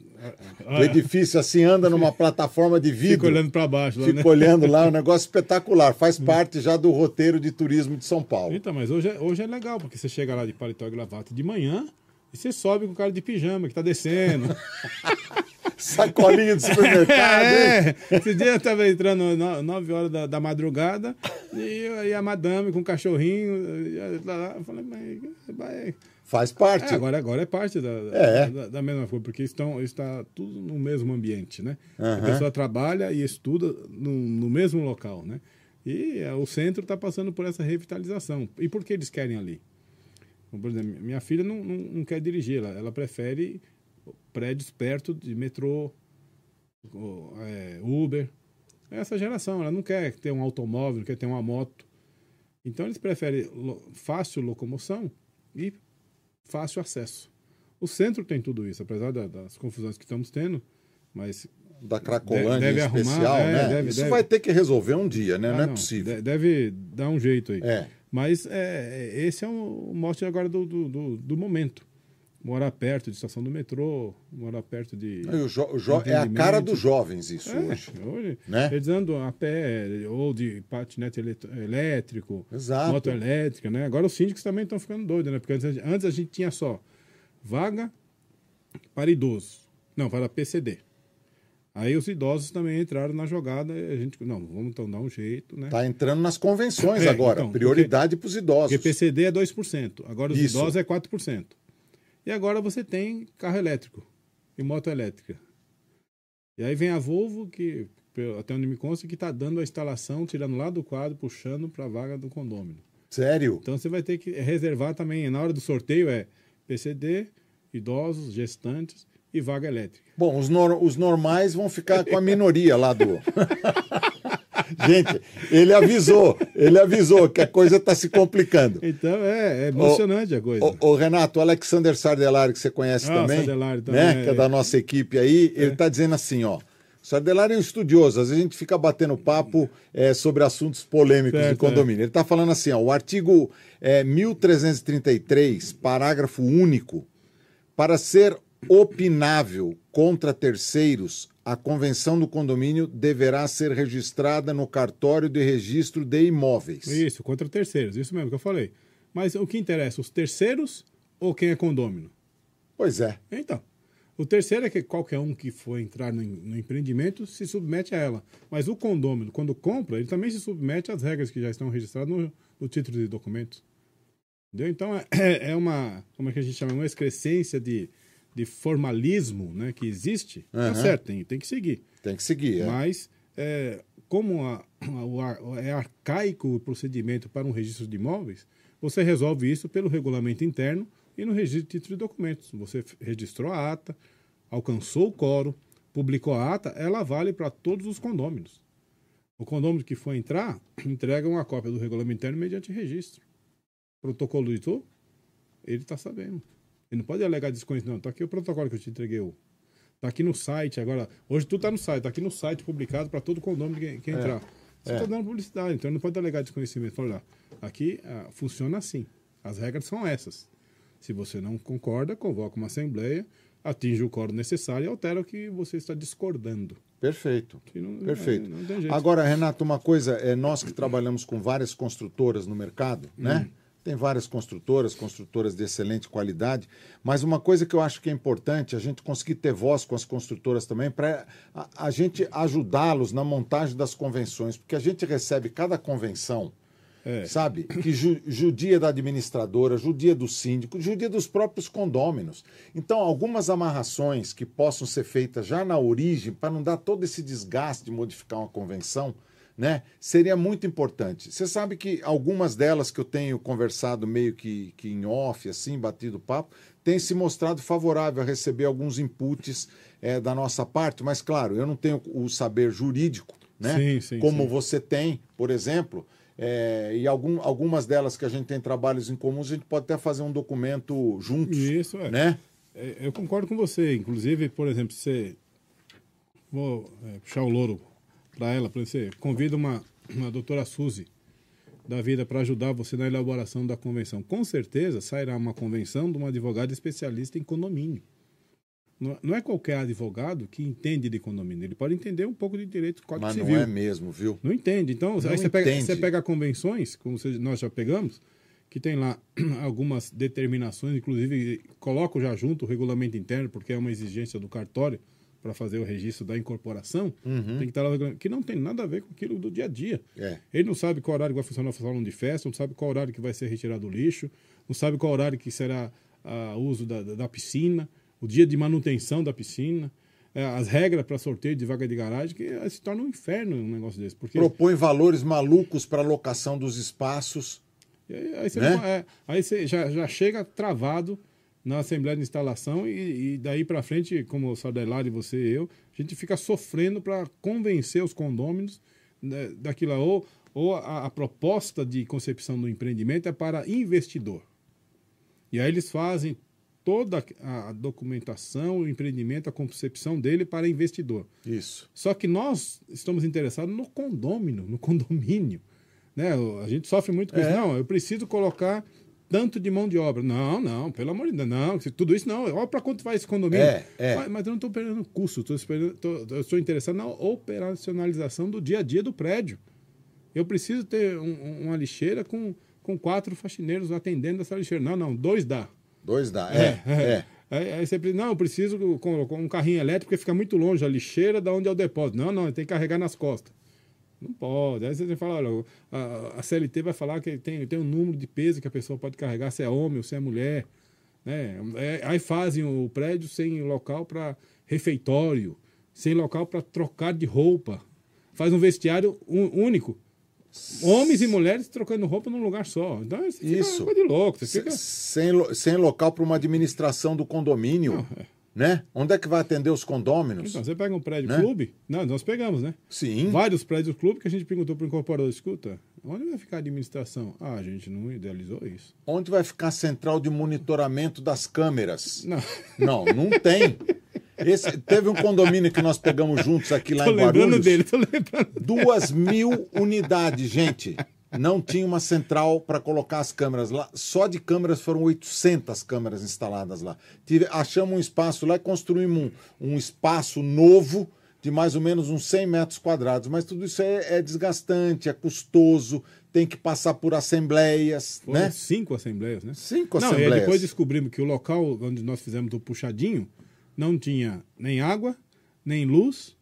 do é. edifício assim, anda numa plataforma de vidro. Fica olhando para baixo. Lá, fica né? olhando lá, é um negócio espetacular. Faz parte já do roteiro de turismo de São Paulo. Então, mas hoje é, hoje é legal, porque você chega lá de paletó e gravata de manhã e você sobe com o cara de pijama que tá descendo. Sacolinha de supermercado. é, esse dia eu estava entrando 9 horas da, da madrugada e, e, a madame com o cachorrinho. Lá, eu falei, mas Faz parte. É, agora, agora é parte da, é. da, da, mesma coisa, porque estão, está tudo no mesmo ambiente, né? Uhum. A pessoa trabalha e estuda no, no mesmo local, né? E é, o centro está passando por essa revitalização. E por que eles querem ali? Por exemplo, minha filha não, não, não quer dirigir, ela, ela prefere prédios perto de metrô, é, Uber. É essa geração, ela não quer ter um automóvel, não quer ter uma moto. Então eles preferem fácil locomoção e fácil acesso. O centro tem tudo isso, apesar da, das confusões que estamos tendo, mas da Cracolândia deve, deve especial, arrumar, né? É, deve, isso deve. vai ter que resolver um dia, né? Ah, não é possível. Deve dar um jeito aí. É. Mas é, esse é o mostre agora do, do, do, do, momento. Morar perto de estação do metrô, morar perto de. É a cara dos jovens, isso é, hoje. hoje né? Eles andam a pé, ou de patinete elétrico, Exato. moto elétrica, né? Agora os síndicos também estão ficando doidos, né? Porque antes, antes a gente tinha só vaga para idosos. Não, para PCD. Aí os idosos também entraram na jogada e a gente, não, vamos então dar um jeito, né? Tá entrando nas convenções é, agora, então, prioridade para os idosos. Porque PCD é 2%, agora os Isso. idosos é 4%. E agora você tem carro elétrico e moto elétrica. E aí vem a Volvo, que até onde me consta, que está dando a instalação, tirando lá do quadro, puxando para a vaga do condômino. Sério? Então você vai ter que reservar também, na hora do sorteio é PCD, idosos, gestantes e vaga elétrica. Bom, os, nor os normais vão ficar com a minoria lá do. Gente, ele avisou, ele avisou que a coisa está se complicando. Então é, é emocionante o, a coisa. O, o, Renato, o Alexander Sardelari, que você conhece ah, também, Sardelari também né, é, que é da nossa equipe aí, é. ele está dizendo assim, ó. Sardelari é um estudioso, às vezes a gente fica batendo papo é, sobre assuntos polêmicos certo, de condomínio. É. Ele está falando assim, ó, o artigo é, 1333, parágrafo único, para ser opinável contra terceiros, a convenção do condomínio deverá ser registrada no cartório de registro de imóveis. Isso, contra terceiros, isso mesmo que eu falei. Mas o que interessa, os terceiros ou quem é condômino? Pois é. Então, o terceiro é que qualquer um que for entrar no, no empreendimento se submete a ela. Mas o condômino, quando compra, ele também se submete às regras que já estão registradas no, no título de documentos. Entendeu? Então, é, é uma, como é que a gente chama? Uma excrescência de de formalismo né, que existe, uhum. tá certo, tem, tem que seguir. Tem que seguir, é. Mas, é, como a, a, é arcaico o procedimento para um registro de imóveis, você resolve isso pelo regulamento interno e no registro de títulos de documentos. Você registrou a ata, alcançou o coro, publicou a ata, ela vale para todos os condôminos. O condômino que for entrar, entrega uma cópia do regulamento interno mediante registro. Protocolo editor, ele está sabendo. Ele não pode alegar desconhecimento. Não, tá aqui o protocolo que eu te entreguei. Tá aqui no site agora. Hoje tu tá no site, tá aqui no site publicado para todo condomínio que, que é, entrar. Você está é. dando publicidade, então não pode alegar desconhecimento. Fala, aqui ah, funciona assim. As regras são essas. Se você não concorda, convoca uma assembleia, atinge o quórum necessário e altera o que você está discordando. Perfeito. Não, Perfeito. Não, não Agora, Renato, uma coisa, é nós que trabalhamos com várias construtoras no mercado, né? hum. né? Tem várias construtoras, construtoras de excelente qualidade, mas uma coisa que eu acho que é importante a gente conseguir ter voz com as construtoras também para a, a gente ajudá-los na montagem das convenções, porque a gente recebe cada convenção, É. sabe, que ju, judia da administradora, judia do síndico, judia dos próprios condôminos. Então, algumas amarrações que possam ser feitas já na origem, para não dar todo esse desgaste de modificar uma convenção, né, seria muito importante. Você sabe que algumas delas que eu tenho conversado meio que, que em off, assim, batido papo, tem se mostrado favorável a receber alguns inputs eh, da nossa parte, mas claro, eu não tenho o saber jurídico, né? Sim, sim, como sim. você tem, por exemplo, é, e algum, algumas delas que a gente tem trabalhos em comuns, a gente pode até fazer um documento juntos, Isso, é. né? É, Eu concordo com você. Inclusive, por exemplo, você. Vou é, puxar o louro para ela, para você. Convida uma, uma doutora Suzy da vida para ajudar você na elaboração da convenção. Com certeza sairá uma convenção de uma advogada especialista em condomínio. Não não é qualquer advogado que entende de condomínio. Ele pode entender um pouco de direito código Mas não civil. é mesmo, viu? Não entende. Então, Não aí você pega, você pega convenções, como nós já pegamos, que tem lá algumas determinações, inclusive coloco já junto o regulamento interno, porque é uma exigência do cartório para fazer o registro da incorporação, Uhum. tem que estar lá, que não tem nada a ver com aquilo do dia a dia. É. Ele não sabe qual horário vai funcionar o salão de festa, não sabe qual horário que vai ser retirado o lixo, não sabe qual horário que será o uso da, da- da piscina, o dia de manutenção da piscina, eh, as regras para sorteio de vaga de garagem, que eh, se torna um inferno um negócio desse. Porque Propõe valores malucos para locação dos espaços. E aí, aí você, Né? não- é, aí você já, já chega travado na Assembleia de Instalação e, e daí para frente, como o Sardelari, você e eu, a gente fica sofrendo para convencer os condôminos né, daquilo. Ou, ou a, a proposta de concepção do empreendimento é para investidor. E aí eles fazem toda a documentação, o empreendimento, a concepção dele para investidor. Isso. Só que nós estamos interessados no condômino, no condomínio. Né? A gente sofre muito com É. isso. Não, eu preciso colocar tanto de mão de obra. Não, não, pelo amor de Deus, não. Tudo isso não. Olha para quanto vai esse condomínio. É, é. Mas, mas eu não estou perdendo custo. Tô esperando- tô- eu estou interessado na operacionalização do dia a dia do prédio. Eu preciso ter um- um- uma lixeira com, com quatro faxineiros atendendo essa lixeira. Não, não, dois dá. Dois dá. É, é. Aí, aí você não, eu preciso colocar um carrinho elétrico porque fica muito longe a lixeira da onde é o depósito. Não, não, tem que carregar nas costas. Não pode. Aí você fala, olha, a, a CLT vai falar que tem, tem um número de peso que a pessoa pode carregar, se é homem ou se é mulher. Né? É, aí fazem o prédio sem local para refeitório, sem local para trocar de roupa. Faz um vestiário único. Homens e mulheres trocando roupa num lugar só. Então Isso. coisa de louco. Fica... Sem, sem local para uma administração do condomínio. Não, é. Né? Onde é que vai atender os condôminos? Então, você pega um prédio Né? clube, não, nós pegamos, né? Sim. Vários prédios clube que a gente perguntou para o incorporador, escuta, onde vai ficar a administração? Ah, a gente não idealizou isso. Onde vai ficar a central de monitoramento das câmeras? Não, Não, não tem. Esse, teve um condomínio que nós pegamos juntos aqui lá tô em lembrando Guarulhos. dele, tô lembrando. Duas mil unidades, gente. Não tinha uma central para colocar as câmeras lá. Só de câmeras foram 800 câmeras instaladas lá. Tive, achamos um espaço lá e construímos um, um espaço novo de mais ou menos uns 100 metros quadrados. Mas tudo isso é, é desgastante, é custoso, tem que passar por assembleias, Foram né? cinco assembleias, né? Cinco Não, e assembleias. depois descobrimos que o local onde nós fizemos o puxadinho não tinha nem água, nem luz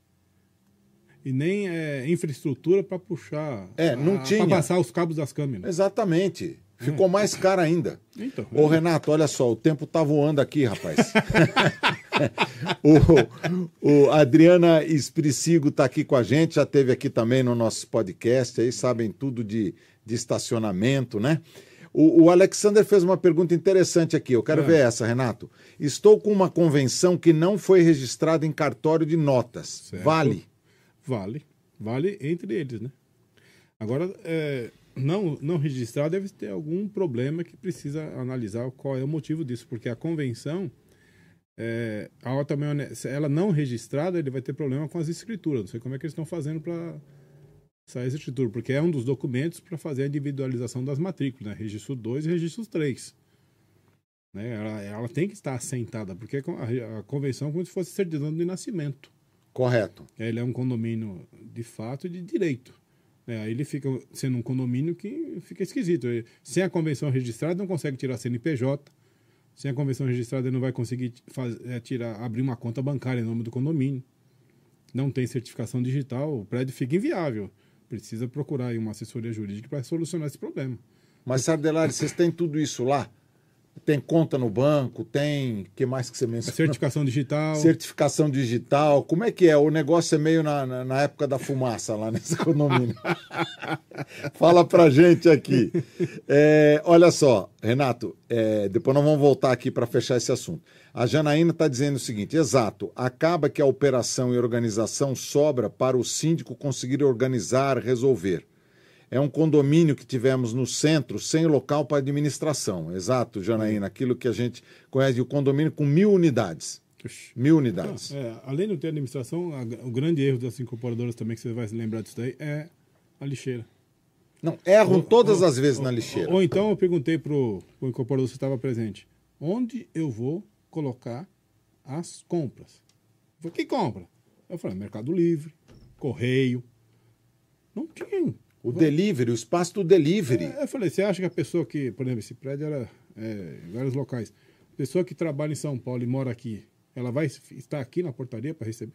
e nem eh, infraestrutura para puxar. É, não tinha. Para passar os cabos das câmeras. Exatamente. Ficou mais caro ainda. Então, Ô, Renato, olha só, o tempo tá voando aqui, rapaz. o, o Adriana Espricigo tá aqui com a gente, já teve aqui também no nosso podcast, aí sabem tudo de, de estacionamento, né? O, o Alexander fez uma pergunta interessante aqui, eu quero É. ver essa, Renato. Estou com uma convenção que não foi registrada em cartório de notas. Certo. Vale? Vale. Vale entre eles, né? Agora, é, não, não registrar deve ter algum problema que precisa analisar qual é o motivo disso, porque a convenção, é, é one- se ela não registrada, ele vai ter problema com as escrituras. Não sei como é que eles estão fazendo para sair essa escritura, porque é um dos documentos para fazer a individualização das matrículas, né? Registro 2 e registro 3. Né? Ela, ela tem que estar assentada, porque a, a convenção é como se fosse certidão de nascimento. Correto. Ele é um condomínio de fato e de direito. É, aí ele fica sendo um condomínio que fica esquisito. Ele, sem a convenção registrada, não consegue tirar CNPJ. Sem a convenção registrada, ele não vai conseguir faz, é, tirar, abrir uma conta bancária em nome do condomínio. Não tem certificação digital, o prédio fica inviável. Precisa procurar aí uma assessoria jurídica para solucionar esse problema. Mas, Sardelari, vocês têm tudo isso lá? Tem conta no banco, tem. O que mais que você mencionou? Certificação digital. Certificação digital. Como é que é? O negócio é meio na, na, na época da fumaça lá nesse condomínio. Fala pra gente aqui. É, olha só, Renato, é, depois nós vamos voltar aqui para fechar esse assunto. A Janaína está dizendo o seguinte: exato, acaba que a operação e organização sobra para o síndico conseguir organizar, resolver. É um condomínio que tivemos no centro, sem local para administração. Exato, Janaína, aquilo que a gente conhece, o condomínio com mil unidades. Mil unidades. É, além de não ter administração, a, o grande erro das incorporadoras também, que você vai se lembrar disso daí, é a lixeira. Não, erram ou, todas ou, as vezes ou, na lixeira. Ou, então eu perguntei para o incorporador se estava presente: onde eu vou colocar as compras? Falei, que compra? Eu falei, Mercado Livre, Correio. Não tinha o delivery, o espaço do delivery. É, eu falei, você acha que a pessoa que, por exemplo, esse prédio era é, em vários locais, a pessoa que trabalha em São Paulo e mora aqui, ela vai estar aqui na portaria para receber?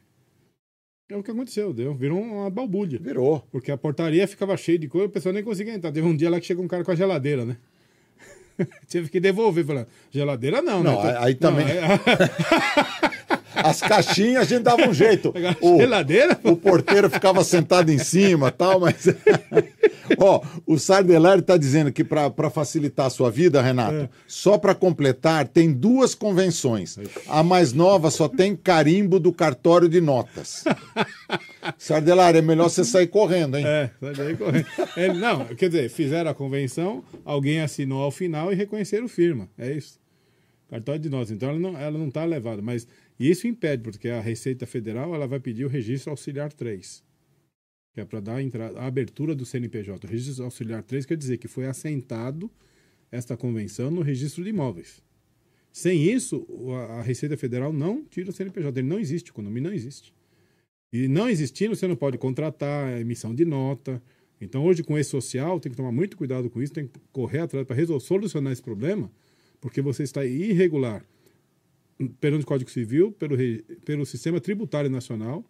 É o que aconteceu, deu, virou uma balbúrdia. Virou. Porque a portaria ficava cheia de coisa, a pessoa nem conseguia entrar. Teve um dia lá que chegou um cara com a geladeira, né? Tive que devolver, falando, geladeira não, não né? Aí, aí também. Não, aí... As caixinhas a gente dava um jeito. O, geladeira? O porteiro ficava sentado em cima tal, mas. Ó, o Sardelari está dizendo que para facilitar a sua vida, Renato, é. só para completar, tem duas convenções. A mais nova só tem carimbo do cartório de notas. Sardelari, é melhor você sair correndo, hein? É, sair correndo. É, não, quer dizer, fizeram a convenção, alguém assinou ao final e reconheceram firma. É isso. Cartório de notas. Então ela não está ela não tá levada, mas e isso impede, porque a Receita Federal ela vai pedir o registro auxiliar 3, que é para dar a, entrada, a abertura do CNPJ. O registro auxiliar 3 quer dizer que foi assentado esta convenção no registro de imóveis. Sem isso, a Receita Federal não tira o CNPJ. Ele não existe, o condomínio não existe. E não existindo, você não pode contratar a emissão de nota. Então, hoje, com esse social, tem que tomar muito cuidado com isso, tem que correr atrás para solucionar esse problema, porque você está irregular pelo Código Civil, pelo, pelo Sistema Tributário Nacional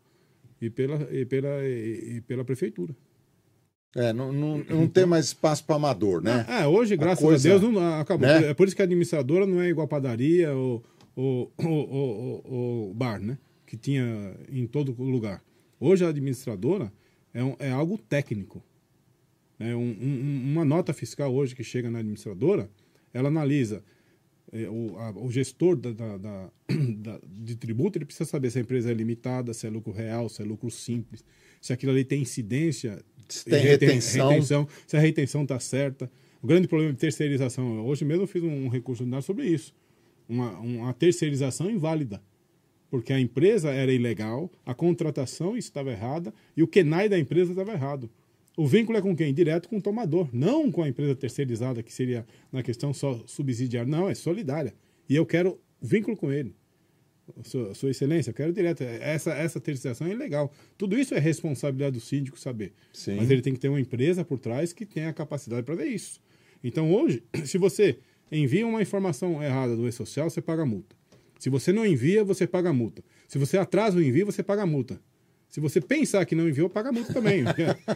e pela, e pela, e, pela Prefeitura. É, não, não, não tem mais espaço para amador, né? É, hoje, graças a, coisa, a Deus, não, acabou. Né? É por isso que a administradora não é igual a padaria ou, ou, ou, ou, ou bar, né? Que tinha em todo lugar. Hoje a administradora é, um, é algo técnico. É um, um, uma nota fiscal hoje que chega na administradora, ela analisa o, a, o, gestor da, da, da, de tributo ele precisa saber se a empresa é limitada, se é lucro real, se é lucro simples, se aquilo ali tem incidência, se tem retenção. retenção. se a retenção está certa. O grande problema de terceirização, hoje mesmo eu fiz um recurso sobre isso, uma, uma terceirização inválida, porque a empresa era ilegal, a contratação estava errada e o KENAI da empresa estava errado. O vínculo é com quem? Direto com o tomador, não com a empresa terceirizada, que seria na questão só subsidiária. Não, é solidária. E eu quero vínculo com ele. Sua, sua Excelência, eu quero direto. Essa, essa terceirização é legal. Tudo isso é responsabilidade do síndico saber. Sim. Mas ele tem que ter uma empresa por trás que tenha a capacidade para ver isso. Então, hoje, se você envia uma informação errada do E-Social, você paga multa. Se você não envia, você paga multa. Se você atrasa o envio, você paga multa. Se você pensar que não enviou, paga multa também.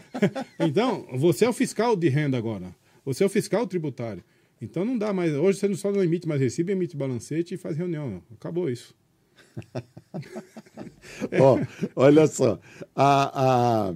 então, você é o fiscal de renda agora. Você é o fiscal tributário. Então não dá mais. Hoje você só não emite mais recibo, emite balancete e faz reunião. Acabou isso. oh, olha só. A, a,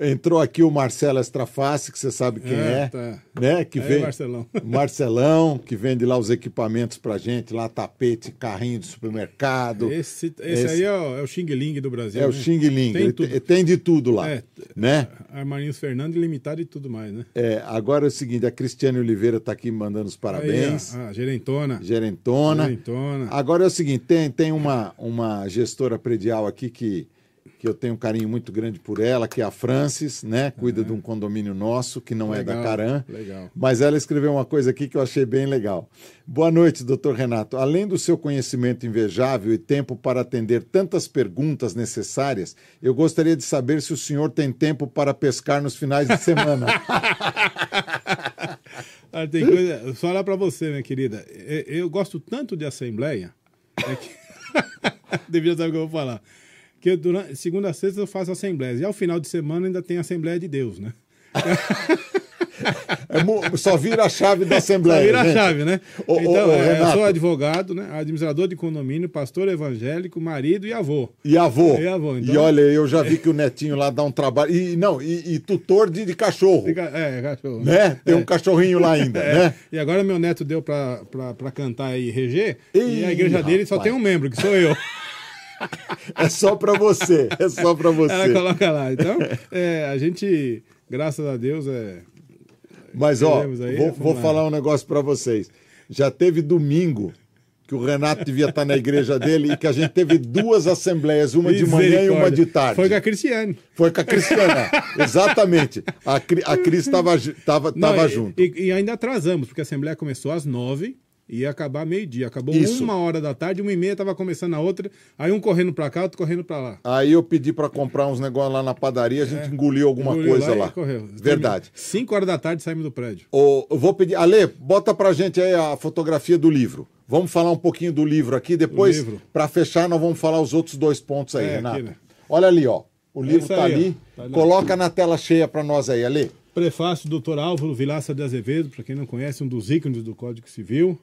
Entrou aqui o Marcelo Estraface, que você sabe quem é, é tá. né? Que vem Marcelão. Marcelão, que vende lá os equipamentos pra gente, lá tapete, carrinho de supermercado. Esse, esse, esse... aí é o, é o Xing Ling do Brasil. É né? o Xing Ling, tem, tem, tem, de tudo lá, é, né? Armarinhos Fernando Limitado e tudo mais, né? É, agora é o seguinte, a Cristiane Oliveira está aqui mandando os parabéns. Aí, a, a gerentona. Gerentona. Gerentona. Agora é o seguinte, tem, tem uma, uma gestora predial aqui que que eu tenho um carinho muito grande por ela, que é a Francis, né? Cuida de um condomínio nosso, que não é da Legal, Caram. legal. Mas ela escreveu uma coisa aqui que eu achei bem legal. Boa noite, doutor Renato. Além do seu conhecimento invejável e tempo para atender tantas perguntas necessárias, eu gostaria de saber se o senhor tem tempo para pescar nos finais de semana. Ah, tem coisa. Só olhar para você, minha querida. Eu, eu gosto tanto de assembleia. é que- Devia saber o que eu vou falar. Que durante segunda a sexta eu faço assembleias. E ao final de semana ainda tem Assembleia de Deus, né? É só vira a chave da Só Assembleia. vira a chave, né? Ô, então, ô, é, eu sou advogado, né? Administrador de condomínio, pastor evangélico, marido e avô. E avô. E avô, então- E olha, eu já vi que o netinho lá dá um trabalho. E não, e, e tutor de, de cachorro. Fica- é, cachorro. Né? Tem um cachorrinho lá ainda, É, né? E agora meu neto deu pra cantar e reger. Ih, e a igreja dele só rapaz. tem um membro, que sou eu. É só pra você. É só pra você. Ela coloca lá. Então, é, a gente, graças a Deus, é. Mas, ó, aí, vou, vamos vou falar um negócio pra vocês. Já teve domingo que o Renato devia estar na igreja dele e que a gente teve duas assembleias, uma de manhã e uma de tarde. Foi com a Cristiane. Foi com a Cristiana. Exatamente. A, a Cris estava tava, Não, tava e- junto. E, e ainda atrasamos, porque a Assembleia começou às nove ia acabar meio-dia. Acabou Isso. uma hora da tarde, uma e meia estava começando a outra. Aí um correndo pra cá, outro correndo pra lá. Aí eu pedi pra comprar uns negócios lá na padaria, a gente engoliu alguma É. Engoliu coisa lá. correu. Verdade. Cinco horas da tarde saímos do prédio. Ô, eu vou pedir. Ale, bota pra gente aí a fotografia do livro. Vamos falar um pouquinho do livro aqui. Depois, livro. pra fechar, nós vamos falar os outros dois pontos aí, É, Renato. aqui, né? Olha ali, ó. O livro isso tá aí, ó. ali. Tá ali. Coloca na tela cheia pra nós aí, Ale. Prefácio do Dr. Álvaro Vilaça de Azevedo, para quem não conhece, um dos ícones do Código Civil.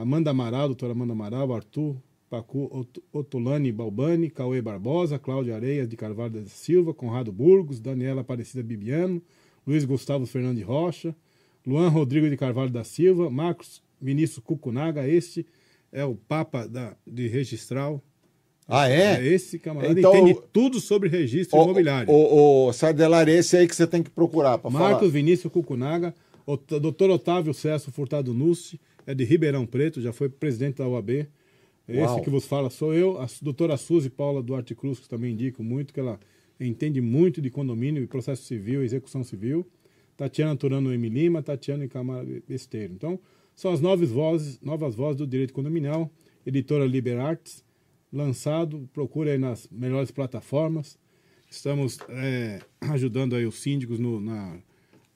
Amanda Amaral, doutora Amanda Amaral, Arthur Pacu Ot- Otolani Balbani, Cauê Barbosa, Cláudia Areias de Carvalho da Silva, Conrado Burgos, Daniela Aparecida Bibiano, Luiz Gustavo Fernandes Rocha, Luan Rodrigo de Carvalho da Silva, Marcos Vinícius Cucunaga, este é o Papa da, de Registral. Ah, É é? esse camarada, Então, entende o- tudo sobre registro Ô, imobiliário. Ô, ô, Sardelar, esse aí que você tem que procurar Marcos falar. Vinícius Cucunaga, o Dr. Otávio Cesso Furtado Nussi, é de Ribeirão Preto, já foi presidente da UAB. Esse Uau. que vos fala sou eu, a doutora Suzy Paula Duarte Cruz, que também indico muito, que ela entende muito de condomínio e processo civil, execução civil. Tatiana Turano M. Lima, Tatiana e Câmara Besteiro. Então, são as novas vozes, novas vozes do direito condominial, editora Liberartes, lançado, procure aí nas melhores plataformas. Estamos é, ajudando aí os síndicos no- na,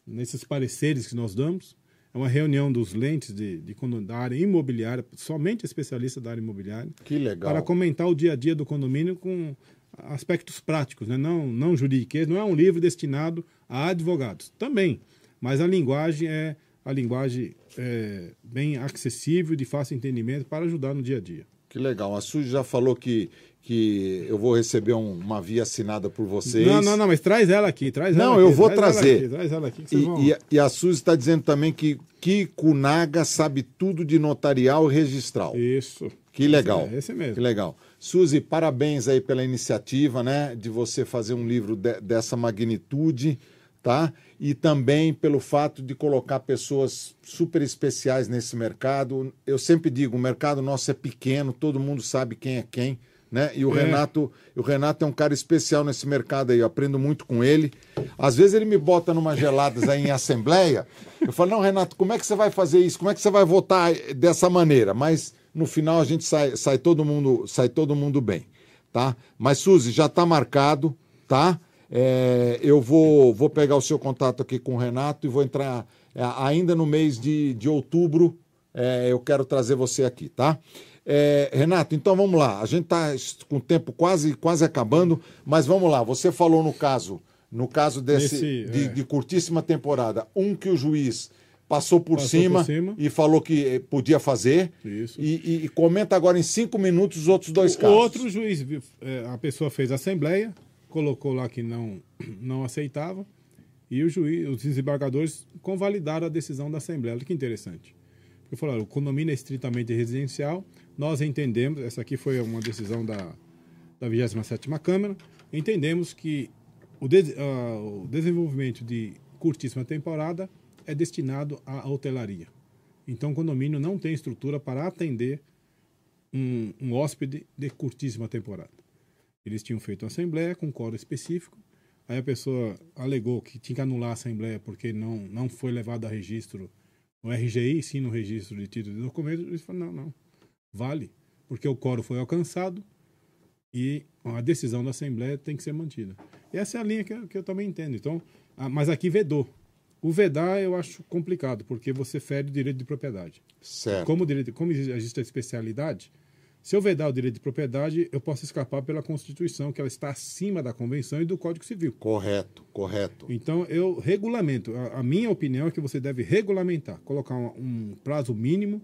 nesses pareceres que nós damos. É uma reunião dos lentes de, de, da área imobiliária, somente especialista da área imobiliária, Que legal. para comentar o dia a dia do condomínio com aspectos práticos, né? não, não juridiquês. Não é um livro destinado a advogados, também, mas a linguagem é a linguagem é, bem acessível, de fácil entendimento, para ajudar no dia a dia. Que legal. A Suzy já falou que, que eu vou receber um- uma via assinada por vocês. Não, não, não, mas traz ela aqui, traz Não, ela eu aqui, vou traz ela trazer. aqui, traz ela aqui, E, vão- e a- e a Suzy está dizendo também que Kiko Naga sabe tudo de notarial e registral. Isso. Que legal. Esse, é, esse mesmo. Que legal. Suzy, parabéns aí pela iniciativa, né? De você fazer um livro de- dessa magnitude, tá? E também pelo fato de colocar pessoas super especiais nesse mercado. Eu sempre digo, o mercado nosso é pequeno, todo mundo sabe quem é quem. Né? E o É. Renato, o Renato é um cara especial nesse mercado aí, eu aprendo muito com ele. Às vezes ele me bota numa geladas aí em assembleia. Eu falo, não, Renato, como é que você vai fazer isso? Como é que você vai votar dessa maneira? Mas no final a gente sai, sai todo mundo, sai todo mundo bem, tá? Mas Suzy, já está marcado, tá? É, eu vou, vou pegar o seu contato aqui com o Renato e vou entrar é, ainda no mês de, de outubro. é, eu quero trazer você aqui, tá? É, Renato, então vamos lá. A gente está com o tempo quase, quase acabando, mas vamos lá. Você falou no caso, no caso desse de, é. de curtíssima temporada, um que o juiz passou por, Passou cima, por cima. e falou que eh, podia fazer. Isso. E, e- comenta agora em cinco minutos os outros dois O casos. outro juiz, é, a pessoa fez a assembleia, colocou lá que não, não aceitava, e o juiz, os desembargadores convalidaram a decisão da assembleia. Olha que interessante. Porque falaram, o condomínio é estritamente residencial, nós entendemos, essa aqui foi uma decisão da, da 27ª Câmara, entendemos que o, des- ah, o desenvolvimento de curtíssima temporada é destinado à hotelaria. Então, o condomínio não tem estrutura para atender um, um hóspede de curtíssima temporada. Eles tinham feito uma assembleia com um coro específico. Aí a pessoa alegou que tinha que anular a assembleia porque não, não foi levado a registro no RGI, sim no registro de título de documento. Eles falaram, não, não, vale, porque o coro foi alcançado e a decisão da Assembleia tem que ser mantida. E essa é a linha que eu, que eu também entendo. Então, ah, mas aqui vedou. O vedar eu acho complicado, porque você fere o direito de propriedade. Certo. Como, direito, como existe a especialidade, se eu vedar o direito de propriedade, eu posso escapar pela Constituição, que ela está acima da Convenção e do Código Civil. Correto, correto. Então, eu regulamento. A, a minha opinião é que você deve regulamentar, colocar um, um prazo mínimo,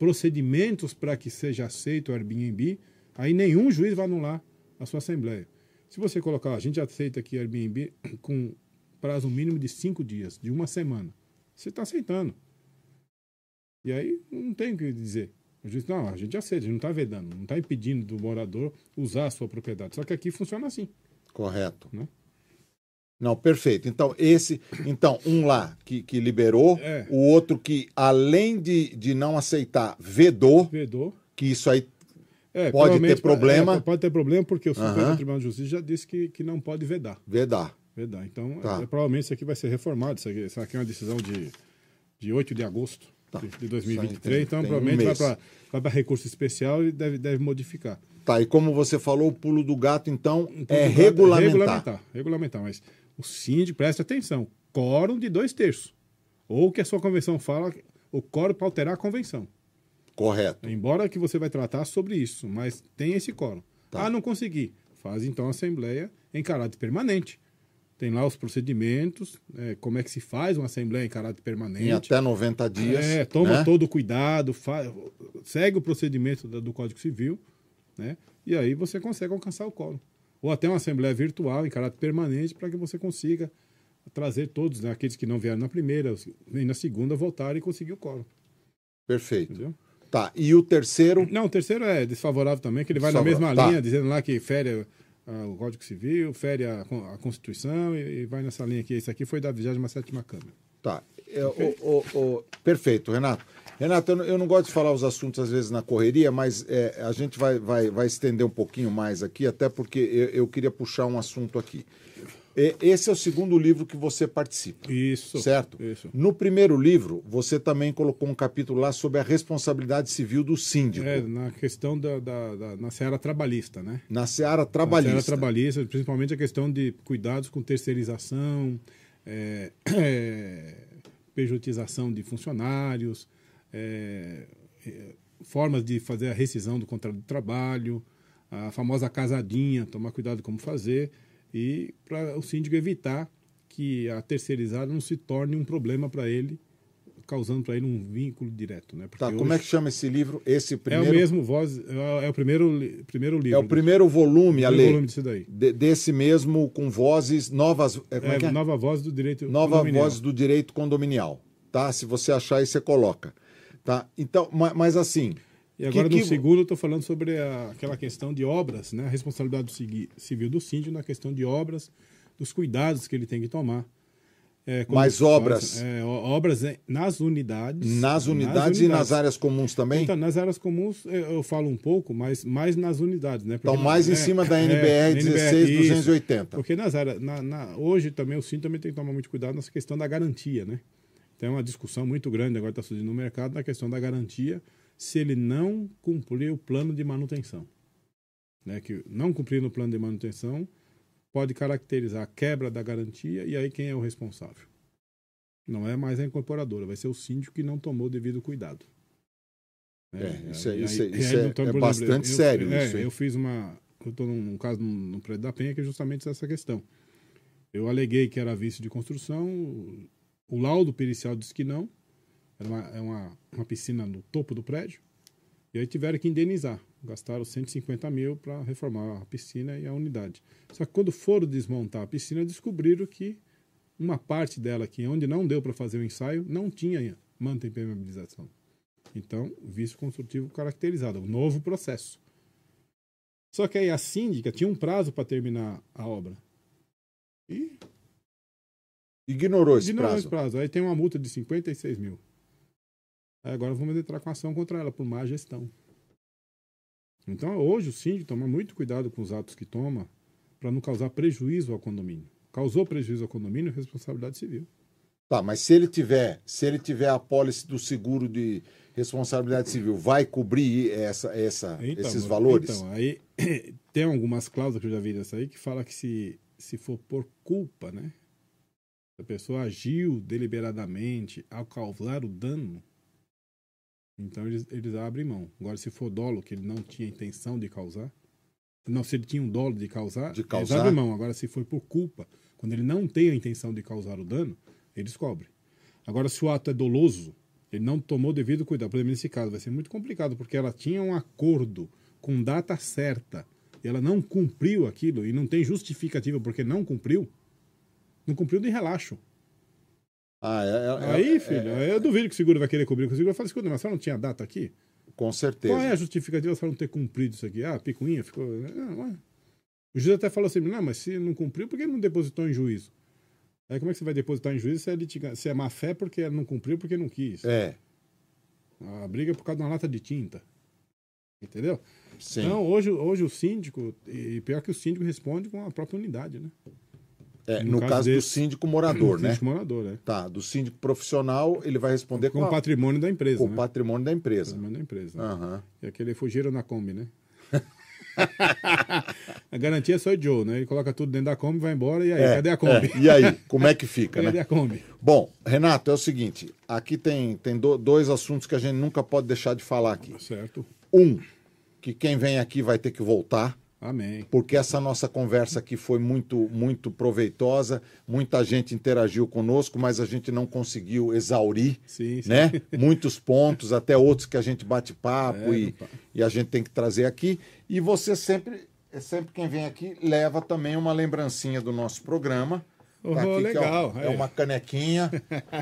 procedimentos para que seja aceito o Airbnb. Aí nenhum juiz vai anular a sua Assembleia. Se você colocar, a gente aceita aqui Airbnb com prazo mínimo de cinco dias, de uma semana. Você está aceitando. E aí não tem o que dizer. O juiz, não, a gente aceita, a gente não está vedando, não está impedindo do morador usar a sua propriedade. Só que aqui funciona assim. Correto. Né? Não, perfeito. Então, esse. Então, um lá que, que liberou, É. o outro que, além de, de não aceitar, vedou, Vedou. que isso aí. É, Pode ter problema. é, pode ter problema porque o Supremo Aham. Tribunal de Justiça já disse que, que não pode vedar. Vedar. Vedar. Então, Tá. é, provavelmente isso aqui vai ser reformado. Isso aqui, isso aqui é uma decisão de, de 8 de agosto Tá. de, de Isso aí 2023. tem- então, tem um provavelmente mês. vai para recurso especial e deve, deve modificar. Tá, e como você falou, o pulo do gato, então, é o gato- regulamentar. Regulamentar, regulamentar. Mas o síndico, preste atenção, quórum de dois terços. Ou o que a sua convenção fala, o quórum para alterar a convenção. Correto. Embora que você vai tratar sobre isso, mas tem esse quórum. Tá. Ah, não consegui. Faz então a assembleia em caráter permanente. Tem lá os procedimentos, é, como é que se faz uma assembleia em caráter permanente. Em até 90 dias. É, toma né? todo o cuidado, segue o procedimento da- do Código Civil, né? E aí você consegue alcançar o quórum. Ou até uma assembleia virtual em caráter permanente para que você consiga trazer todos, né? aqueles que não vieram na primeira e na segunda, voltarem e conseguir o quórum. Perfeito. Entendeu? Tá, e o terceiro. Não, o terceiro é desfavorável também, que ele vai na mesma tá. linha, dizendo lá que fere ah, o Código Civil, fere a, a Constituição e, e vai nessa linha aqui. Esse aqui foi da 27 Câmara. Tá. É, o- o- o- perfeito, Renato. Renato, eu não, gosto de falar os assuntos às vezes na correria, mas é, a gente vai, vai, vai estender um pouquinho mais aqui, até porque eu, eu queria puxar um assunto aqui. E- esse é o segundo livro que você participa. Isso. Certo? Isso. No primeiro livro, você também colocou um capítulo lá sobre a responsabilidade civil do síndico, É, na questão da, da, da- na seara trabalhista, né? na seara Na trabalhista. seara trabalhista, principalmente a questão de cuidados com terceirização, é, é, pejotização de funcionários, é, é, formas de fazer a rescisão do contrato de trabalho, a famosa casadinha, tomar cuidado como fazer, e para o síndico evitar que a terceirizada não se torne um problema para ele, causando para ele um vínculo direto. Né? Porque Tá, como é que chama esse livro? Esse é primeiro. o mesmo voz, é o primeiro, primeiro livro. É o primeiro volume, a lei. volume disso daí. de- desse mesmo com vozes novas. É, é É, é? Nova voz do direito Nova condominial. voz do direito condominial. Tá? Se você achar aí, você coloca. Tá? Então, ma- mas, assim. E agora que- no que- segundo eu estou falando sobre a- aquela questão de obras, né? A responsabilidade do civil do síndico na questão de obras, dos cuidados que ele tem que tomar. É, Mas se faz, obras? é, obras é, nas unidades. Nas unidades, e nas áreas comuns também? Então, nas áreas comuns eu, eu falo um pouco, mas mais nas unidades, né? Então, mais em é, cima da é, NBR isso. 16280. Porque nas áreas, na, na- hoje também o síndico também tem que tomar muito cuidado nessa questão da garantia, né? Tem uma discussão muito grande agora está surgindo no mercado na questão da garantia se ele não cumprir o plano de manutenção. Né? Que não cumprir o plano de manutenção pode caracterizar a quebra da garantia e aí quem é o responsável? Não é mais a incorporadora, vai ser o síndico que não tomou o devido cuidado. Né? É, isso é- aí- isso é- aí, isso é- então, é por bastante eu- sério é, isso? Eu fiz uma. Eu estou num, num caso no Prédio da Penha que é justamente essa questão. Eu aleguei que era vício de construção, o laudo pericial disse que não, era uma, é uma, uma piscina no topo do prédio, e aí tiveram que indenizar. Gastaram 150 mil para reformar a piscina e a unidade. Só que quando foram desmontar a piscina, descobriram que uma parte dela, que onde não deu para fazer o ensaio, não tinha manta impermeabilização. Então, vício construtivo caracterizado, um novo processo. Só que aí a síndica tinha um prazo para terminar a obra. E Ignorou esse ignorou prazo. esse prazo. Aí tem uma multa de 56 mil. Aí agora vamos entrar com ação contra ela por má gestão. Então, hoje, o síndico toma muito cuidado com os atos que toma para não causar prejuízo ao condomínio. Causou prejuízo ao condomínio, responsabilidade civil. Tá, mas se ele tiver, se ele tiver a pólice do seguro de responsabilidade civil, vai cobrir essa, essa, Então, esses valores? Então, aí tem algumas cláusulas que eu já vi dessa aí que fala que se, se for por culpa, né? A pessoa agiu deliberadamente ao causar o dano, então eles, eles abrem mão. Agora, se for dolo, que ele não tinha intenção de causar, não, se ele tinha um dolo de causar, De eles causar. abrem mão. Agora, se foi por culpa, quando ele não tem a intenção de causar o dano, eles cobrem. Agora, se o ato é doloso, ele não tomou devido cuidado. Por exemplo, nesse caso, vai ser muito complicado, porque ela tinha um acordo com data certa e ela não cumpriu aquilo e não tem justificativa porque não cumpriu, não cumpriu de relaxo. Ah, é, é- Aí, é- filho, aí eu duvido que o seguro vai querer cobrir. porque O seguro vai falar, escuta, mas você não tinha data aqui? com certeza. Qual é a justificativa para não ter cumprido isso aqui? Ah, a picuinha ficou... Não, ué. O juiz até falou assim, não, mas se não cumpriu, por que não depositou em juízo? Aí como é que você vai depositar em juízo se é, litiga... se é má fé porque não cumpriu porque não quis? É, A briga é por causa de uma lata de tinta. Entendeu? sim. Então, hoje, hoje o síndico, e pior que o síndico responde com a própria unidade, né? É, no no, caso caso do desse- síndico morador, né? Síndico morador, né? Tá, do síndico profissional, ele vai responder Com com, o patrimônio da empresa, com o né? patrimônio da empresa. Patrimônio da empresa. né? Aham. E aquele fugiram na Kombi, né? a garantia é só o Joe, né? Ele coloca tudo dentro da Kombi, vai embora, e aí, É, cadê a Kombi? é. E aí, como é que fica, Cadê né? a Kombi? Bom, Renato, é o seguinte, aqui tem, tem do- dois assuntos que a gente nunca pode deixar de falar aqui. Certo. Um, que quem vem aqui vai ter que voltar, Amém. porque essa nossa conversa aqui foi muito, muito proveitosa, muita gente interagiu conosco, mas a gente não conseguiu exaurir, Sim, sim. né? Muitos pontos, até outros que a gente bate papo É, e, e a gente tem que trazer aqui. E você sempre, é sempre quem vem aqui, leva também uma lembrancinha do nosso programa. Oh, Tá aqui, é legal, é. é uma canequinha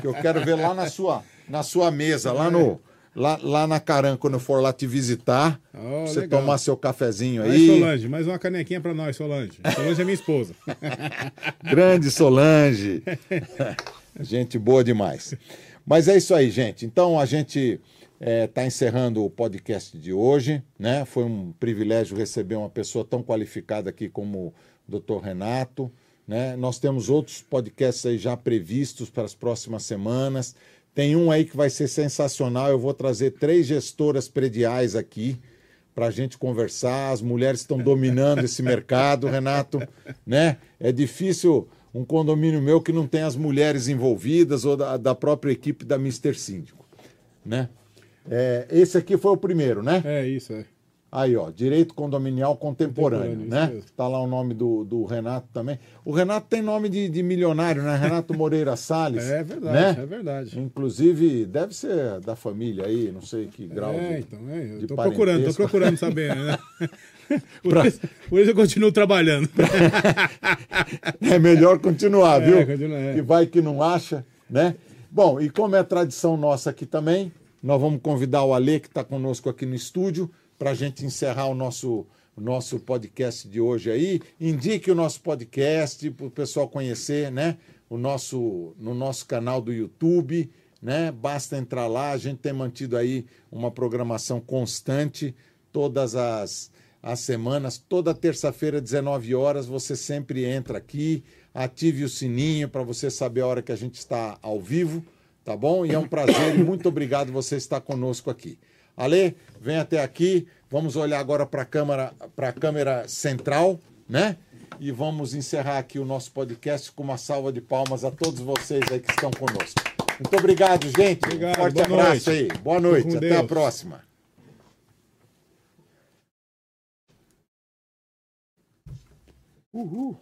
que eu quero ver lá na sua, na sua mesa, lá no lá, lá na Caran, quando eu for lá te visitar, Oh, você legal. tomar seu cafezinho Aí, aí. Solange, mais uma canequinha pra nós, Solange. Solange é minha esposa. Grande Solange. gente boa demais. Mas é isso aí, gente. Então a gente está encerrando o podcast de hoje. Né? Foi um privilégio receber uma pessoa tão qualificada aqui como o Dr. Renato. Né? Nós temos outros podcasts aí já previstos para as próximas semanas. Tem um aí que vai ser sensacional. Eu vou trazer três gestoras prediais aqui para a gente conversar. As mulheres estão dominando esse mercado, Renato. Né? É difícil um condomínio meu que não tem as mulheres envolvidas ou da, da própria equipe da Mister Síndico. Né? É, esse aqui foi o primeiro, né? É isso, é. Aí, ó, Direito Condominial Contemporâneo, Contemporâneo, né? isso mesmo. Tá lá o nome do, do Renato também. O Renato tem nome de, de milionário, né? Renato Moreira Salles. É verdade, né? é verdade. Inclusive, deve ser da família aí, não sei que grau. É, de- então, é, eu tô procurando, tô procurando saber, né? Por, Pra- isso, por isso eu continuo trabalhando. É melhor continuar, É, viu? continua, é. Que vai que não acha, né? Bom, e como é tradição nossa aqui também, nós vamos convidar o Ale, que está conosco aqui no estúdio, para a gente encerrar o nosso, nosso podcast de hoje aí. Indique o nosso podcast para o pessoal conhecer, né? O nosso, no nosso canal do YouTube, né? Basta entrar lá, a gente tem mantido aí uma programação constante, todas as, as semanas, toda terça-feira, 19 horas, você sempre entra aqui, ative o sininho para você saber a hora que a gente está ao vivo, tá bom? E é um prazer muito obrigado você estar conosco aqui. Ale, vem até aqui, vamos olhar agora para a câmera, para a câmera central, né? E vamos encerrar aqui o nosso podcast com uma salva de palmas a todos vocês aí que estão conosco. Muito obrigado, gente. Obrigado, um forte abraço noite. aí. Boa noite, até a Deus. próxima. Uhul.